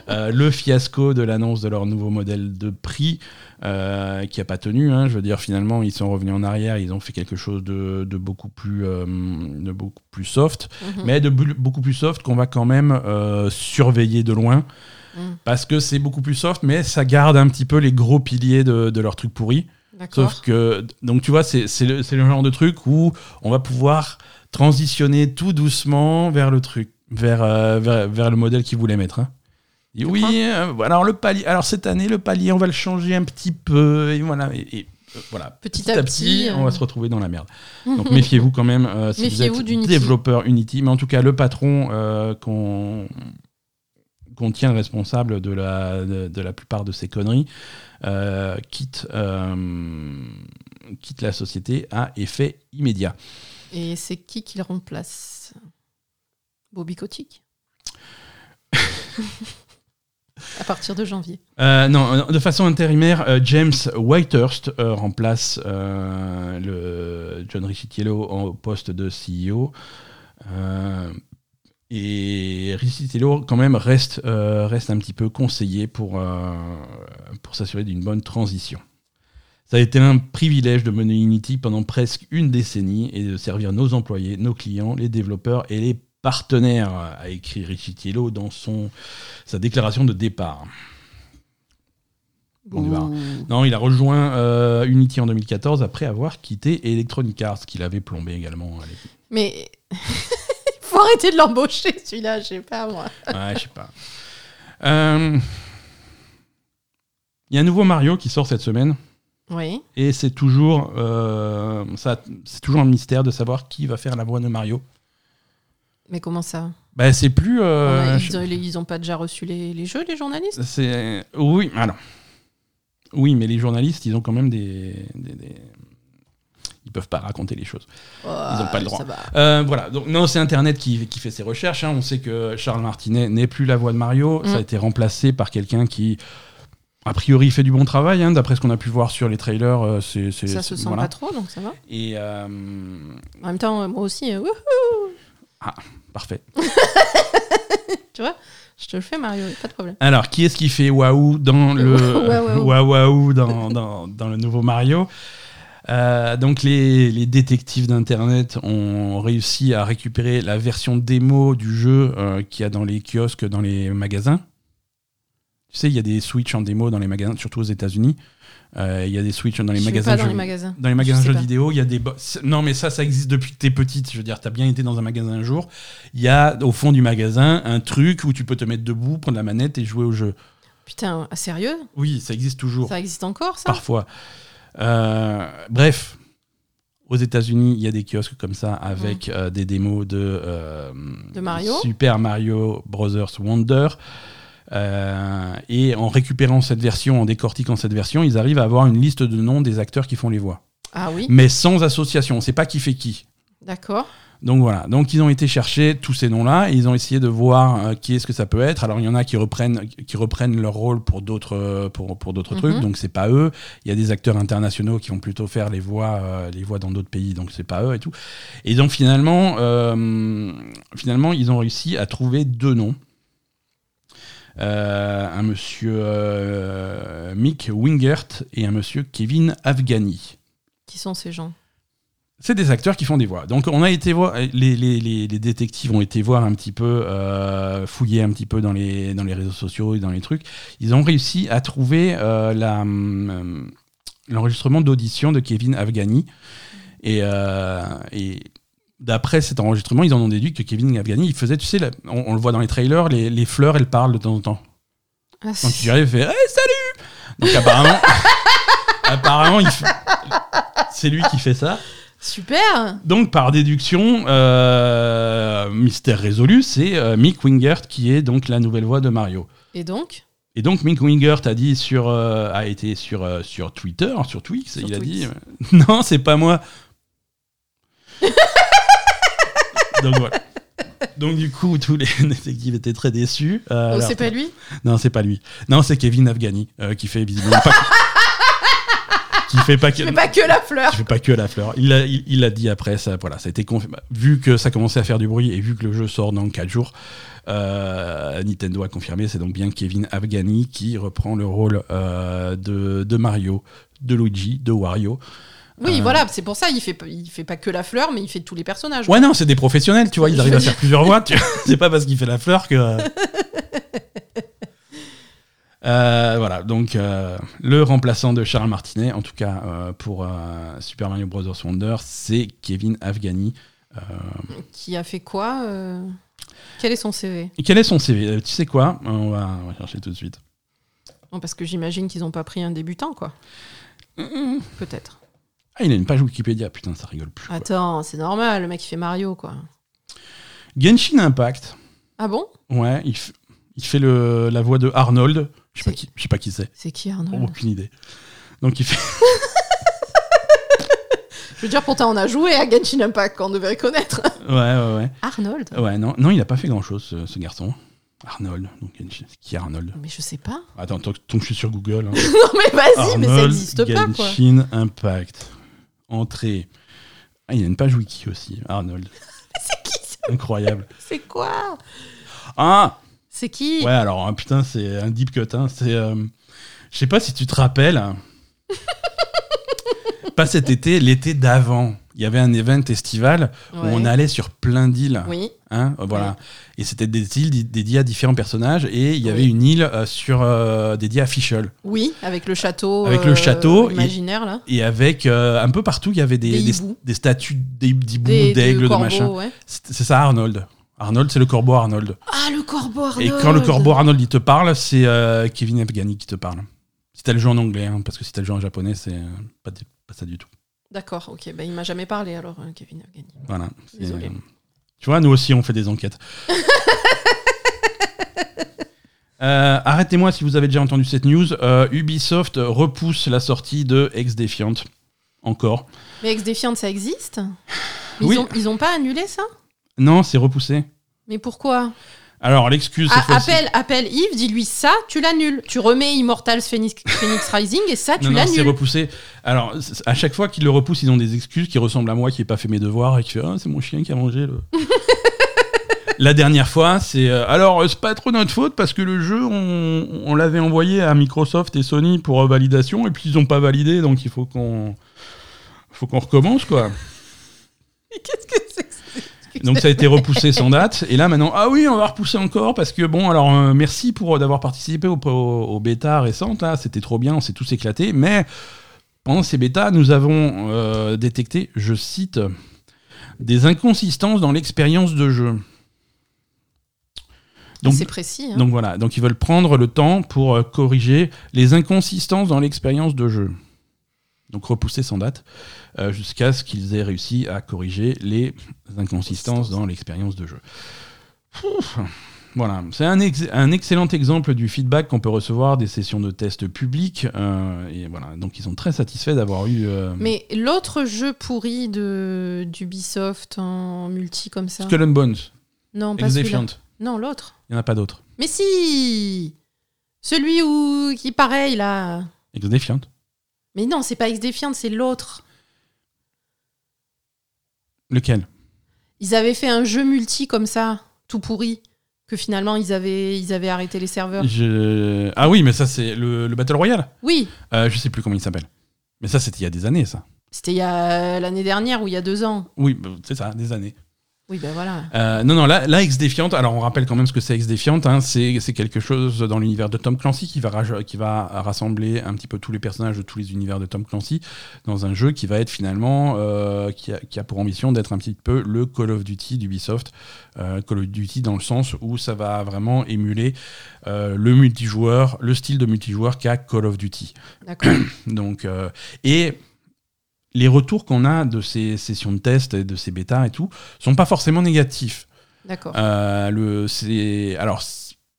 euh, le fiasco de l'annonce de leur nouveau modèle de prix euh, qui a pas tenu. hein. je veux dire finalement ils sont revenus en arrière, ils ont fait quelque chose de, de beaucoup plus de beaucoup plus soft, Mhm. mais de beaucoup plus soft qu'on va quand même surveiller de loin. Mhm. Parce que c'est beaucoup plus soft, mais ça garde un petit peu les gros piliers de, de leur truc pourri. Sauf que, donc tu vois, c'est c'est le, c'est le genre de truc où on va pouvoir transitionner tout doucement vers le truc, vers, euh, vers, vers le modèle qu'ils voulaient mettre. hein. Et oui, euh, alors le palier. Alors cette année, le palier, on va le changer un petit peu. Et voilà. Et, et, euh, voilà. Petit à petit, on va se retrouver dans la merde. Donc méfiez-vous quand même si Méfiez-vous vous êtes développeur Unity. Mais en tout cas, le patron qu'on qu'on tient responsable de la, de, de la plupart de ces conneries quitte, quitte la société à effet immédiat. Et c'est qui qui le remplace? Bobby Kotick À partir de janvier. Euh, non, euh, de façon intérimaire, euh, James Whitehurst euh, remplace le John Riccitiello au poste de CEO. Et Riccitiello, quand même, reste, reste un petit peu conseillé pour, pour s'assurer d'une bonne transition. Ça a été un privilège de mener Unity pendant presque une décennie et de servir nos employés, nos clients, les développeurs et les partenaires, a écrit Riccitiello dans son, sa déclaration de départ. On y va. Ouh. Non, il a rejoint euh, Unity en 2014 après avoir quitté Electronic Arts, qu'il avait plombé également. à l'époque. Mais il faut arrêter de l'embaucher, celui-là, je sais pas moi. Ouais, je sais pas. Euh, Il y a un nouveau Mario qui sort cette semaine. Oui. Et c'est toujours, euh, ça, c'est toujours un mystère de savoir qui va faire la voix de Mario. Mais comment ça? Bah, c'est plus. Euh, a- ils, ont, ils ont pas déjà reçu les, les jeux, les journalistes? C'est oui, alors oui, mais les journalistes, ils ont quand même des, des- des- ils peuvent pas raconter les choses. Ils ont pas le droit. Euh, voilà, donc non, c'est Internet qui, qui fait ses recherches. hein. On sait que Charles Martinet n'est plus la voix de Mario. Ça a Mm. été remplacé par quelqu'un qui, a priori, fait du bon travail. hein. D'après ce qu'on a pu voir sur les trailers, euh, c'est, c'est- Ça se sent voilà. pas trop, donc ça va. Et euh, En même temps, euh, moi aussi, euh, wouhou, parfait. tu vois Je te le fais, Mario, pas de problème. Alors, qui est-ce qui fait waouh dans le Waouh, waouh. dans, dans, dans le nouveau Mario? Donc les, les détectives d'internet ont réussi à récupérer la version démo du jeu qu'il y a dans les kiosques, dans les magasins. Tu sais, il y a des Switch en démo dans les magasins, surtout aux États-Unis. Euh, Il y a des Switch dans les je magasins pas dans jeux- les magasins. dans les magasins jeux pas. vidéo, il y a des non mais ça ça existe depuis que t'es petite, je veux dire, t'as bien été dans un magasin un jour, il y a au fond du magasin un truc où tu peux te mettre debout, prendre la manette et jouer au jeu. Putain, sérieux? Oui, ça existe toujours. Ça existe encore, ça? Parfois. Euh, bref, aux États-Unis, il y a des kiosques comme ça avec euh, des démos de, De Mario? Super Mario Brothers Wonder. Euh, et en récupérant cette version, en décortiquant cette version, ils arrivent à avoir une liste de noms des acteurs qui font les voix. Ah oui, Mais sans association, on sait pas qui fait qui. d'accord. Donc voilà, donc ils ont été chercher tous ces noms-là et ils ont essayé de voir euh, qui est-ce que ça peut être. Alors il y en a qui reprennent, qui reprennent leur rôle pour d'autres, euh, pour, pour d'autres Mhm. trucs, donc c'est pas eux. Il y a des acteurs internationaux qui vont plutôt faire les voix, euh, les voix dans d'autres pays, donc c'est pas eux et tout. Et donc finalement, euh, finalement ils ont réussi à trouver deux noms. Euh, un monsieur euh, Mick Wingert et un monsieur Kevin Afghani. Qui sont ces gens? C'est des acteurs qui font des voix. Donc on a été voir, les, les, les, les détectives ont été voir un petit peu, euh, fouiller un petit peu dans les, dans les réseaux sociaux et dans les trucs. Ils ont réussi à trouver euh, la, l'enregistrement d'audition de Kevin Afghani. Et, et d'après cet enregistrement, ils en ont déduit que Kevin Afghani, il faisait, tu sais, la- on, on le voit dans les trailers, les, les fleurs, elles parlent de temps en temps. Ah, Quand tu arrives, il fait Hey, salut Donc apparemment, apparemment il fait- c'est lui qui fait ça. Super Donc, par déduction, euh, mystère résolu, c'est euh, Mick Wingert qui est donc la nouvelle voix de Mario. Et donc? Et donc, Mick Wingert a dit sur, euh, a été sur, sur Twitter, sur Twix, Sur il a dit non, c'est pas moi. donc voilà. Donc du coup, tous les détectives étaient très déçus. Euh, Oh, alors, C'est pas lui Non, c'est pas lui. Non, c'est Kevin Afghani euh, qui fait visiblement pas. qui fait pas que. Pas la fleur pas que la fleur. Il l'a il, il l'a dit après, ça, voilà, ça a été confirmé. Vu que ça commençait à faire du bruit et vu que le jeu sort dans 4 jours, euh, Nintendo a confirmé, c'est donc bien Kevin Afghani qui reprend le rôle euh, de, de Mario, de Luigi, de Wario. Oui, Euh, voilà, c'est pour ça, il fait, il fait pas que la fleur, mais il fait tous les personnages. Ouais, non, c'est des professionnels, tu vois, ils arrivent à faire plusieurs voix. tu c'est pas parce qu'il fait la fleur que. Euh, voilà, donc euh, le remplaçant de Charles Martinet, en tout cas euh, pour euh, Super Mario Bros. Wonder, c'est Kevin Afghani. Euh, Qui a fait quoi euh, Quel est son CV quel est son CV Euh, Tu sais quoi? On va, on va chercher tout de suite. Non, Parce que j'imagine qu'ils n'ont pas pris un débutant, quoi. Peut-être. Ah, il a une page Wikipédia, putain, ça rigole plus. Attends, c'est normal, le mec il fait Mario, quoi. Genshin Impact. Ah bon? Ouais, il, f- il fait le, la voix de Arnold. Je sais pas qui, je sais pas qui c'est. C'est qui Arnold? Aucune idée. Donc il fait. Je veux dire, pourtant on a joué à Genshin Impact, qu'on devait connaître. ouais, ouais, ouais. Arnold? Ouais, non, non, il a pas fait grand chose, ce, ce garçon. Arnold. Donc, Genshin- c'est qui Arnold? Mais je sais pas. Attends, tant, que- tant que je suis sur Google. hein. non mais vas-y, mais ça Arnold existe pas, quoi. Genshin Impact. Entrée. Ah, il y a une page wiki aussi, Arnold. C'est qui ça Incroyable. C'est quoi Ah C'est qui Ouais, alors, hein, putain, c'est un deep cut. Hein. C'est. euh, Je sais pas si tu te rappelles. pas cet été, l'été d'avant. Il y avait un event estival où on allait sur plein d'îles. Oui, Hein, euh, voilà. Et c'était des îles di- dédiées à différents personnages. Et il y avait Oui. une île euh, sur, euh, dédiée à Fischl. oui, avec le château. Avec le château, imaginaire là. Et avec un peu partout, il y avait des, Des des, des statues d'hi- d'hiboux, Des, d'aigles, de machin. ouais. C'est ça, Arnold. Arnold, c'est le corbeau Arnold. Ah, le corbeau Arnold Et quand le corbeau Arnold il te parle, c'est Kevin Evgeny qui te parle. Si t'as le jeu en anglais, hein, parce que si t'as le jeu en japonais, c'est pas, pas ça du tout. D'accord, ok. Ben, il m'a jamais parlé alors, euh, Kevin Evgeny. Voilà. C'est, Désolé. euh, tu vois, nous aussi, on fait des enquêtes. Euh, Arrêtez-moi si vous avez déjà entendu cette news. Euh, Ubisoft repousse la sortie de Ex Defiant. Encore. Mais Ex Defiant, ça existe? Oui. Ils, ont, ils ont pas annulé ça? Non, c'est repoussé. Mais pourquoi? Alors, l'excuse, cette fois-ci- appelle, appelle Yves, dis-lui ça, tu l'annules. Tu remets Immortals Phoenix, Phoenix Rising et ça, tu Non, non, c'est l'annules. repoussé. Alors, à chaque fois qu'ils le repoussent, ils ont des excuses qui ressemblent à moi qui n'ai pas fait mes devoirs et qui fait Ah, c'est mon chien qui a mangé le. La dernière fois, c'est euh, alors euh, c'est pas trop notre faute parce que le jeu on, on l'avait envoyé à Microsoft et Sony pour euh, validation et puis ils ont pas validé donc il faut qu'on faut qu'on recommence quoi. Mais Qu'est-ce que Donc ça a été repoussé sans date et là maintenant ah oui on va repousser encore parce que bon alors euh, merci pour euh, d'avoir participé au, au, au bêta récente là c'était trop bien on s'est tous éclatés mais pendant ces bêtas nous avons euh, détecté je cite des inconsistances dans l'expérience de jeu. Donc, C'est précis. hein. donc voilà, donc ils veulent prendre le temps pour euh, corriger les inconsistances dans l'expérience de jeu. Donc repousser sans date euh, jusqu'à ce qu'ils aient réussi à corriger les inconsistances dans l'expérience de jeu. Ouf. Voilà, c'est un, ex- un excellent exemple du feedback qu'on peut recevoir des sessions de tests publics. euh, et voilà, donc ils sont très satisfaits d'avoir eu euh, Mais l'autre jeu pourri de d'Ubisoft en multi comme ça? Skull and Bones, Non, pas Ex celui-là. Defiant. Non, l'autre. Il n'y en a pas d'autres. Mais si Celui où qui pareil là. Ex Defiant. Mais non, c'est pas Ex Defiant, c'est l'autre. Lequel? Ils avaient fait un jeu multi comme ça, tout pourri, que finalement ils avaient ils avaient arrêté les serveurs. Je- Ah oui, mais ça c'est le, le Battle Royale. Oui, Euh, je sais plus comment il s'appelle. Mais ça c'était il y a des années ça. c'était il y a l'année dernière ou il y a deux ans. Oui, bah, c'est ça, des années. Oui, ben voilà. Euh, non, non, là, là, Ex Defiant, alors on rappelle quand même ce que c'est Ex Defiant, hein, c'est quelque chose dans l'univers de Tom Clancy qui va, qui va rassembler un petit peu tous les personnages de tous les univers de Tom Clancy dans un jeu qui va être finalement, euh, qui, a, qui a pour ambition d'être un petit peu le Call of Duty d'Ubisoft. Euh, Call of Duty dans le sens où ça va vraiment émuler euh, le multijoueur, le style de multijoueur qu'a Call of Duty. D'accord. Donc, et les retours qu'on a de ces sessions de test et de ces bêtas et tout sont pas forcément négatifs. D'accord. Euh, le, c'est, alors,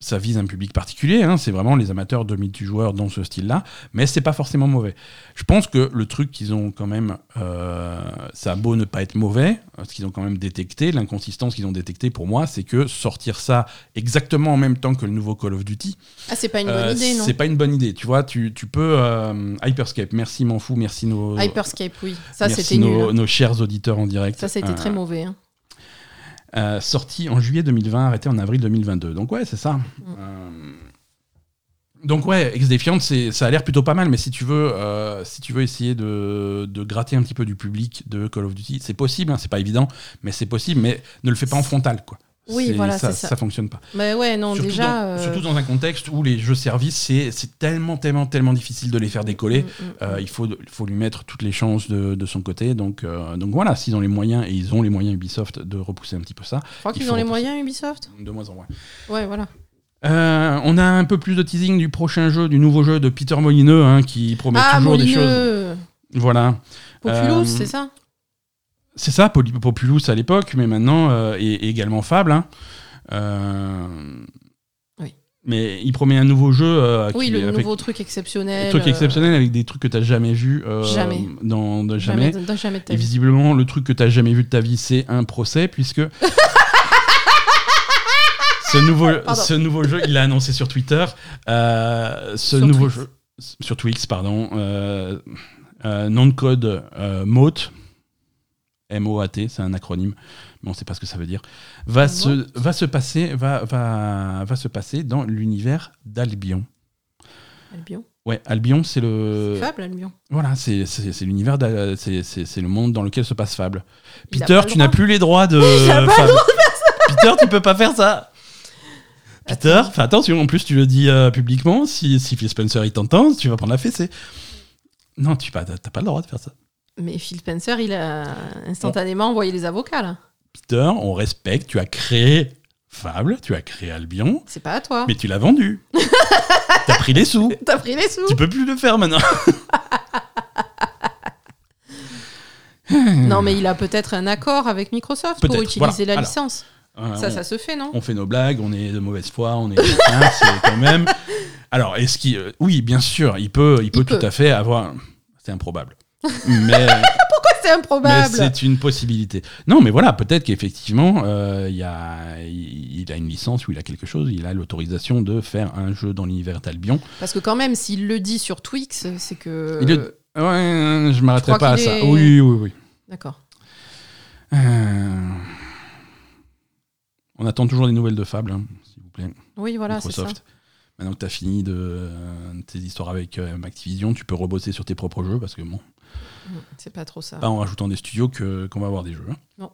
ça vise un public particulier, hein, c'est vraiment les amateurs de multijoueurs dans ce style-là, mais c'est pas forcément mauvais. Je pense que le truc qu'ils ont quand même, euh, ça a beau ne pas être mauvais, ce qu'ils ont quand même détecté, l'inconsistance qu'ils ont détecté pour moi, c'est que sortir ça exactement en même temps que le nouveau Call of Duty, Ah, c'est pas une euh, bonne idée, non? c'est pas une bonne idée. Tu vois, tu, tu peux. euh, Hyperscape, merci, m'en fous, merci nos. Hyperscape, oui. Ça, c'était nul. nos, hein. nos chers auditeurs en direct. Ça, c'était très mauvais. hein. Euh, sorti en juillet 2020, arrêté en avril 2022. Donc ouais, c'est ça. Mm. Euh, donc ouais, Ex Defiant, c'est, ça a l'air plutôt pas mal, mais si tu veux, euh, si tu veux essayer de, de gratter un petit peu du public de Call of Duty, c'est possible, hein, c'est pas évident, mais c'est possible, mais ne le fais pas en frontal, quoi. Oui, voilà, ça, c'est ça. fonctionne pas. Mais ouais, non, surtout, déjà. dans, euh, surtout dans un contexte où les jeux services, c'est c'est tellement, tellement, tellement difficile de les faire décoller. mm, mm, Euh, mm. il, faut, il faut lui mettre toutes les chances de, de son côté. Donc, euh, donc voilà, s'ils ont les moyens, et ils ont les moyens Ubisoft de repousser un petit peu ça, Je crois il qu'ils ont les moyens, Ubisoft de moins en moins. Ouais, voilà. Euh, on a un peu plus de teasing du prochain jeu, du nouveau jeu de Peter Molineux, hein, qui promet ah, toujours des choses. Molineux Voilà. Populous, Euh, c'est ça C'est ça, Poly- Populous à l'époque, mais maintenant, euh, et, et également Fable. hein. Euh, Oui. Mais il promet un nouveau jeu. euh, Oui, le nouveau truc exceptionnel. des trucs euh, exceptionnels avec des trucs que tu n'as jamais vu Jamais. dans, dans- jamais. Jamais, jamais de ta Et visiblement, le truc que tu n'as jamais vu de ta vie, c'est un procès, puisque. ce, nouveau, Pardon. ce nouveau jeu, il l'a annoncé sur Twitter. ce Sur nouveau Twix. jeu. Sur Twix, pardon. nom de code euh, MOAT. C'est un acronyme, mais on ne sait pas ce que ça veut dire. Va, Moat. se, va, se, passer, va, va, va se passer dans l'univers d'Albion. Albion? Ouais, Albion, c'est le. Fable, Albion. Voilà, c'est l'univers, c'est le monde dans lequel se passe Fable. Il Peter, le tu n'as droit. plus les droits de Il a pas le Fable. Peter, tu peux pas faire ça. Peter, fais attention, en plus tu le dis euh, publiquement, si, si Phil Spencer il t'entend, tu vas prendre la fessée. Non, tu n'as pas le droit de faire ça. Mais Phil Spencer, il a instantanément envoyé les avocats, là. Peter, on respecte, tu as créé Fable, tu as créé Albion, C'est pas à toi. mais tu l'as vendu. T'as pris les sous. T'as pris les sous. Tu peux plus le faire maintenant. Non, mais il a peut-être un accord avec Microsoft pour utiliser voilà. la Alors, licence. Euh, Ça, on- ça se fait, non? on fait nos blagues, on est de mauvaise foi, on est hein, c'est quand même. Alors, est-ce qu'il euh, oui, bien sûr, il peut il peut Il tout peut. à fait avoir c'est improbable. Mais, C'est mais improbable. c'est une possibilité. Non, mais voilà, peut-être qu'effectivement, euh, il a, il il a une licence ou il a quelque chose, il a l'autorisation de faire un jeu dans l'univers d'Albion. Parce que quand même, s'il le dit sur Twix, c'est que... Il le- Ouais, je m'arrêterai crois pas à qu'il ça. est- Oui, oui, oui. D'accord. Euh, On attend toujours des nouvelles de Fable, hein, s'il vous plaît. Oui, voilà, c'est ça. Microsoft. Maintenant que tu as fini de euh, tes histoires avec euh, Activision, tu peux rebosser sur tes propres jeux parce que bon, C'est pas trop ça. pas en rajoutant des studios qu'on va avoir des jeux. hein. Non.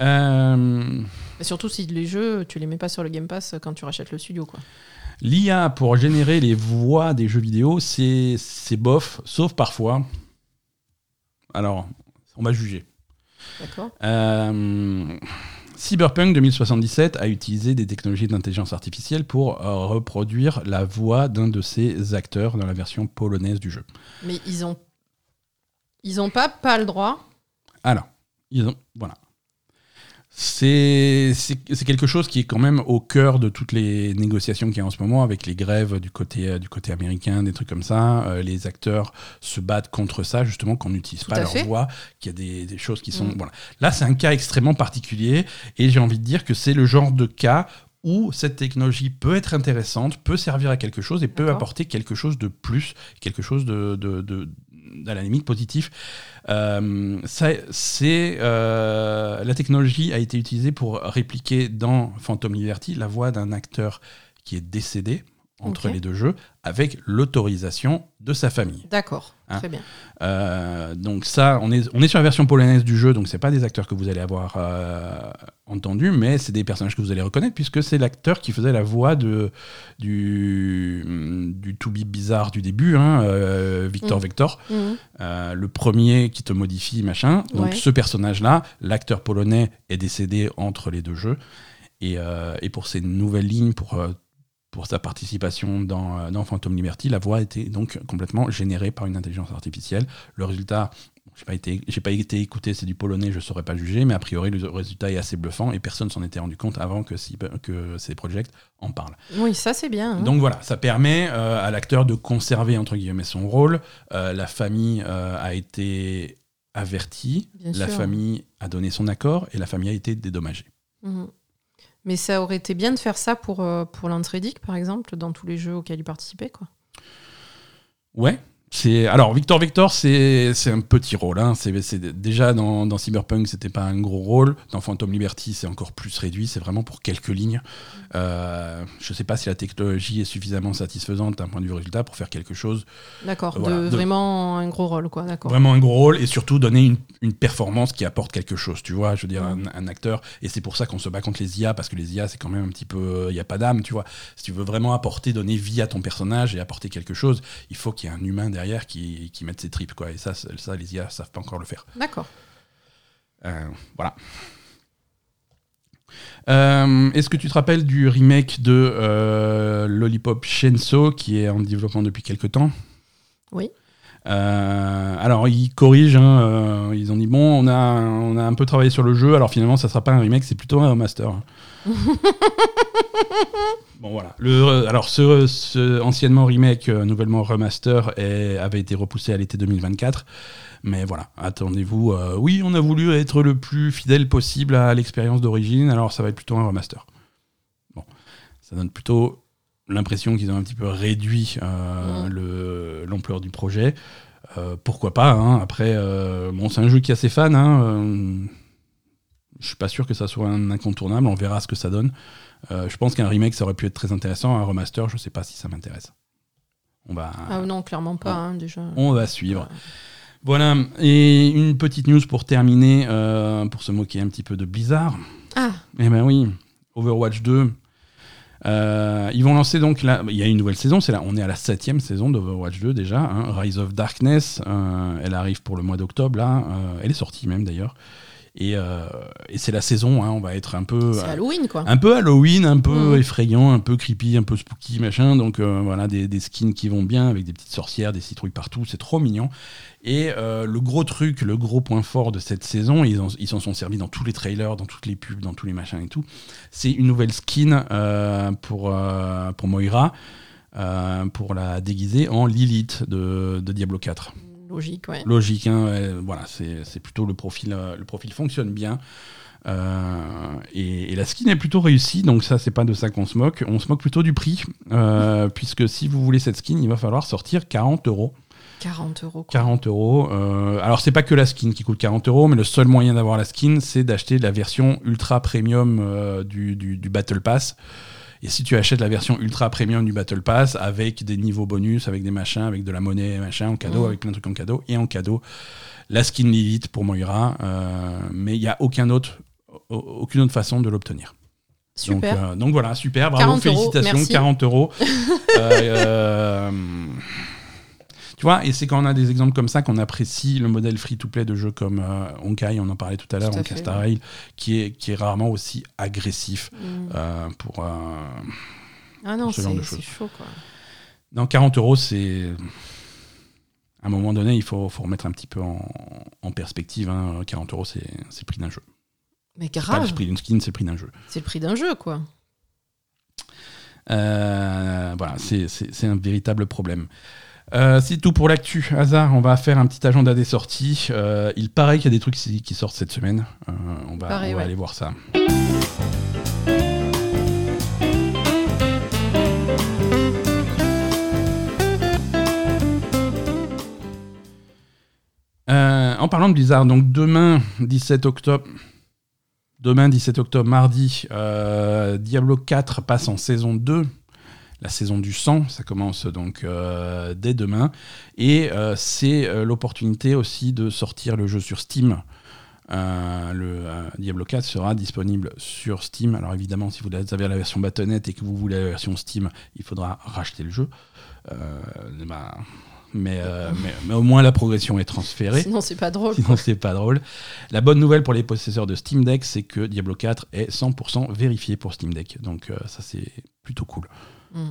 Euh, Et surtout si les jeux, tu les mets pas sur le Game Pass quand tu rachètes le studio, quoi. L'IA pour générer les voix des jeux vidéo, c'est c'est bof, sauf parfois. Alors, on va juger. D'accord Euh, Cyberpunk 2077 a utilisé des technologies d'intelligence artificielle pour euh, reproduire la voix d'un de ses acteurs dans la version polonaise du jeu. Mais ils ont... Ils ont pas, pas le droit. Alors, ils ont, voilà. C'est quelque chose qui est quand même au cœur de toutes les négociations qu'il y a en ce moment avec les grèves du côté, euh, du côté américain, des trucs comme ça. Euh, les acteurs se battent contre ça, justement, qu'on n'utilise pas leur fait. voix, qu'il y a des, des choses qui sont. Mm. Voilà. Là, c'est un cas extrêmement particulier et j'ai envie de dire que c'est le genre de cas où cette technologie peut être intéressante, peut servir à quelque chose et peut apporter quelque chose de plus, quelque chose de, de, de- à la limite positif. Euh, euh, la technologie a été utilisée pour répliquer dans Phantom Liberty la voix d'un acteur qui est décédé entre les deux jeux avec l'autorisation de sa famille. D'accord, Hein. très bien. Euh, donc ça, on est, on est sur la version polonaise du jeu, donc c'est pas des acteurs que vous allez avoir euh, entendus, mais c'est des personnages que vous allez reconnaître puisque c'est l'acteur qui faisait la voix de du du to be bizarre du début, hein, euh, Victor Mm. Vector, Mhm. euh, le premier qui te modifie machin. Donc Ouais. ce personnage-là, l'acteur polonais est décédé entre les deux jeux et, euh, et pour ces nouvelles lignes pour euh, pour sa participation dans, euh, dans Phantom Liberty, la voix était donc complètement générée par une intelligence artificielle. Le résultat, j'ai pas été, j'ai pas été écouté, c'est du polonais, je saurais pas juger, mais a priori le résultat est assez bluffant et personne s'en était rendu compte avant que, si- que ces projects en parlent. Oui, ça c'est bien. hein. Donc voilà, ça permet euh, à l'acteur de conserver entre guillemets son rôle. Euh, la famille euh, a été avertie, Bien la sûr. famille a donné son accord et la famille a été dédommagée. Mhm. Mais ça aurait été bien de faire ça pour, euh, pour par exemple, dans tous les jeux auxquels il participait. Quoi. Ouais, c'est alors Victor Victor c'est un petit rôle hein. c'est déjà dans, dans Cyberpunk c'était pas un gros rôle. Dans Phantom Liberty c'est encore plus réduit. C'est vraiment pour quelques lignes. Euh, je sais pas si la technologie est suffisamment satisfaisante d'un point de vue résultat pour faire quelque chose. D'accord, Voilà, vraiment un gros rôle, quoi. D'accord. vraiment un gros rôle et surtout donner une, une performance qui apporte quelque chose tu vois je veux dire un, un acteur. Et c'est pour ça qu'on se bat contre les IA parce que les IA c'est quand même un petit peu il y a pas d'âme tu vois. Si tu veux vraiment apporter donner vie à ton personnage et apporter quelque chose il faut qu'il y ait un humain derrière qui, qui mette ses tripes quoi et ça ça les IA savent pas encore le faire D'accord. Euh, voilà Euh, Est-ce que tu te rappelles du remake de euh, Lollipop Chainsaw qui est en développement depuis quelques temps? Oui. Euh, alors ils corrigent, hein, ils ont dit bon, on a, on a un peu travaillé sur le jeu, alors finalement ça sera pas un remake, c'est plutôt un remaster. bon voilà. Le, alors ce, ce anciennement remake, euh, nouvellement remaster, est- avait été repoussé à l'été 2024. Mais voilà, attendez-vous. euh, oui, on a voulu être le plus fidèle possible à l'expérience d'origine, alors ça va être plutôt un remaster. Bon, ça donne plutôt l'impression qu'ils ont un petit peu réduit euh, le- l'ampleur du projet. Euh, pourquoi pas hein. Après, euh, bon, c'est un jeu qui a ses fans. Hein, euh, je suis pas sûr que ça soit un incontournable. On verra ce que ça donne. Euh, je pense qu'un remake, ça aurait pu être très intéressant. Un remaster, je sais pas si ça m'intéresse. On va, Ah non, clairement pas, hein, déjà. on va suivre. Voilà. Et une petite news pour terminer, euh, pour se moquer un petit peu de Blizzard. Ah, Eh ben oui, Overwatch 2. Euh, ils vont lancer donc là, il y a une nouvelle saison, c'est là, on est à la septième saison d'Overwatch 2 déjà, hein, Rise of Darkness, euh, elle arrive pour le mois d'octobre là, elle est sortie même d'ailleurs, et, euh, et c'est la saison, hein, on va être un peu, c'est Halloween, quoi. un peu Halloween, un peu Mm. effrayant, un peu creepy, un peu spooky, machin. Donc euh, voilà, des, des skins qui vont bien avec des petites sorcières, des citrouilles partout, c'est trop mignon. Et euh, le gros truc, le gros point fort de cette saison, ils en- ils s'en sont servis dans tous les trailers, dans toutes les pubs, dans tous les machins et tout. C'est une nouvelle skin euh, pour, euh, pour Moira, euh, pour la déguiser en Lilith de, de Diablo 4 Logique, ouais. logique. hein, voilà, c'est plutôt le profil. euh, le profil fonctionne bien. Euh, et, et la skin est plutôt réussie, donc ça, c'est pas de ça qu'on se moque. On se moque plutôt du prix, euh, puisque si vous voulez cette skin, il va falloir sortir 40 euros. 40 euros, quoi. 40 euros. euh, alors, c'est pas que la skin qui coûte 40 euros, mais le seul moyen d'avoir la skin, c'est d'acheter la version ultra premium du, du- du Battle Pass. Et si tu achètes la version ultra premium du Battle Pass avec des niveaux bonus, avec des machins, avec de la monnaie, machin en cadeau, Mhm. avec plein de trucs en cadeau, et en cadeau, la skin Lilith pour Moira, euh, mais il n'y a aucun autre, au- aucune autre façon de l'obtenir. Donc, Super. euh, donc voilà, super, bravo, 40 euros, félicitations, merci. 40 euros. Euh, tu vois, et c'est quand on a des exemples comme ça qu'on apprécie le modèle free-to-play de jeux comme euh, Honkai, on en parlait tout à l'heure, Honkai fait, Star Rail, qui est, qui est rarement aussi agressif Mm. euh, pour... euh, ah non, ce genre de choses. chaud, quoi. Non, 40 euros, c'est... À un moment donné, il faut, faut remettre un petit peu en, en perspective. hein. 40 euros, c'est le prix d'un jeu. Mais Pas grave, le prix d'une skin, c'est le prix d'un jeu. c'est le prix d'un jeu, quoi. Euh, voilà, c'est un véritable problème. Euh, c'est tout pour l'actu. Hasard, on va faire un petit agenda des sorties. Euh, il paraît qu'il y a des trucs qui sortent cette semaine. Euh, on va, Pareil, on va ouais. aller voir ça. En parlant de Blizzard, donc demain 17 octobre, demain 17 octobre, mardi, Diablo 4 passe en saison 2, la saison du sang, ça commence donc euh, dès demain, et euh, c'est euh, l'opportunité aussi de sortir le jeu sur Steam. Le Diablo 4 sera disponible sur Steam. Alors évidemment, si vous avez la version Battle.net et que vous voulez la version Steam, il faudra racheter le jeu. Bah, mais, euh, mais, mais au moins la progression est transférée. Sinon, c'est pas drôle. Sinon, c'est pas drôle. La bonne nouvelle pour les possesseurs de Steam Deck, c'est que Diablo 4 est 100% vérifié pour Steam Deck. Donc, euh, ça, c'est plutôt cool. Mm.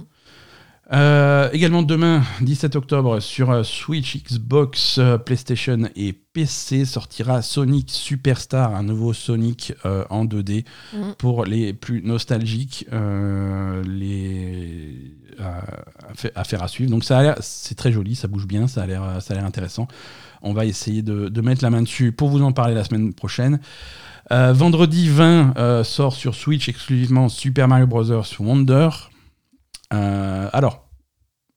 Euh, également demain, 17 octobre, sur euh, Switch, Xbox, euh, PlayStation et PC sortira Sonic Superstar, un nouveau Sonic euh, en 2D Mm. pour les plus nostalgiques, euh, les à, à fa- à faire à suivre. Donc ça a l'air, c'est très joli, ça bouge bien, ça a l'air, ça a l'air intéressant. On va essayer de, de mettre la main dessus pour vous en parler la semaine prochaine. Vendredi 20 euh, sort sur Switch exclusivement Super Mario Bros. Wonder. Euh, alors,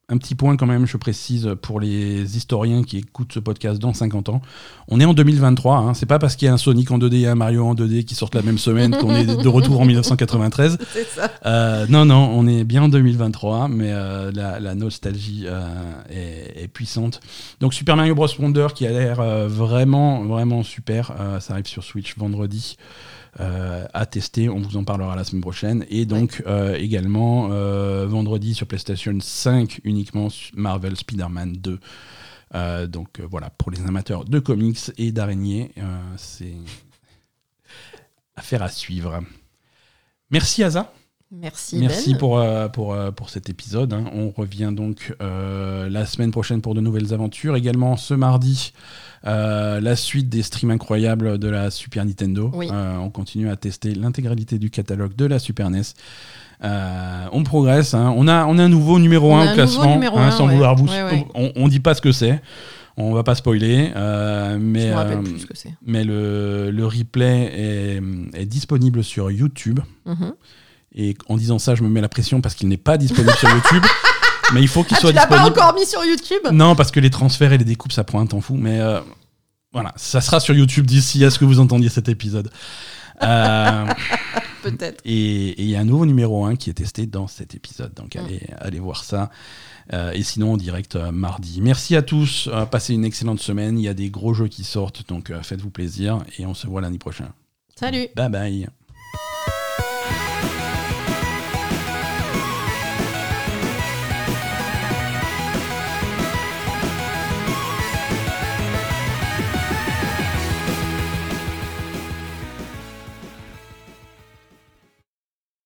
un petit point quand même, je précise, pour les historiens qui écoutent ce podcast dans 50 ans. On est en 2023, hein. c'est pas parce qu'il y a un Sonic en 2D et un Mario en 2D qui sortent la même semaine qu'on est de retour en 1993. C'est ça. Euh, non, non, on est bien en 2023, mais euh, la, la nostalgie euh, est, est puissante. Donc Super Mario Bros. Wonder qui a l'air vraiment, vraiment super. Ça arrive sur Switch vendredi. Euh, à tester, on vous en parlera la semaine prochaine. Et donc euh, également euh, vendredi sur PlayStation 5 uniquement Marvel Spider-Man 2. Euh, donc euh, voilà, pour les amateurs de comics et d'araignées, euh, c'est affaire à suivre. Merci Asa. Merci. Merci Ben. pour, euh, pour, euh, pour cet épisode. hein. On revient donc euh, la semaine prochaine pour de nouvelles aventures. Également ce mardi, la suite des streams incroyables de la Super Nintendo. Oui. On continue à tester l'intégralité du catalogue de la Super NES. On progresse. hein. On, a, on a un nouveau numéro On 1 a au classement. hein, sans ouais. vouloir vous. Ouais, ouais. On, on dit pas ce que c'est. On va pas spoiler. euh, mais euh, mais le, le replay est, est disponible sur YouTube. Mhm. Et en disant ça, je me mets la pression parce qu'il n'est pas disponible sur YouTube. Mais il faut qu'il Ah, soit tu l'as pas disponible. encore mis sur YouTube? Non, parce que les transferts et les découpes, ça prend un temps fou. Mais euh, voilà, ça sera sur YouTube d'ici à ce que vous entendiez cet épisode. Euh, Peut-être. et il y a un nouveau numéro 1 qui est testé dans cet épisode. Donc Mm. allez, allez voir ça. Euh, et sinon, en direct euh, mardi. Merci à tous. passez une excellente semaine. Il y a des gros jeux qui sortent. Donc faites-vous plaisir. Et on se voit lundi prochain. Salut Bye bye.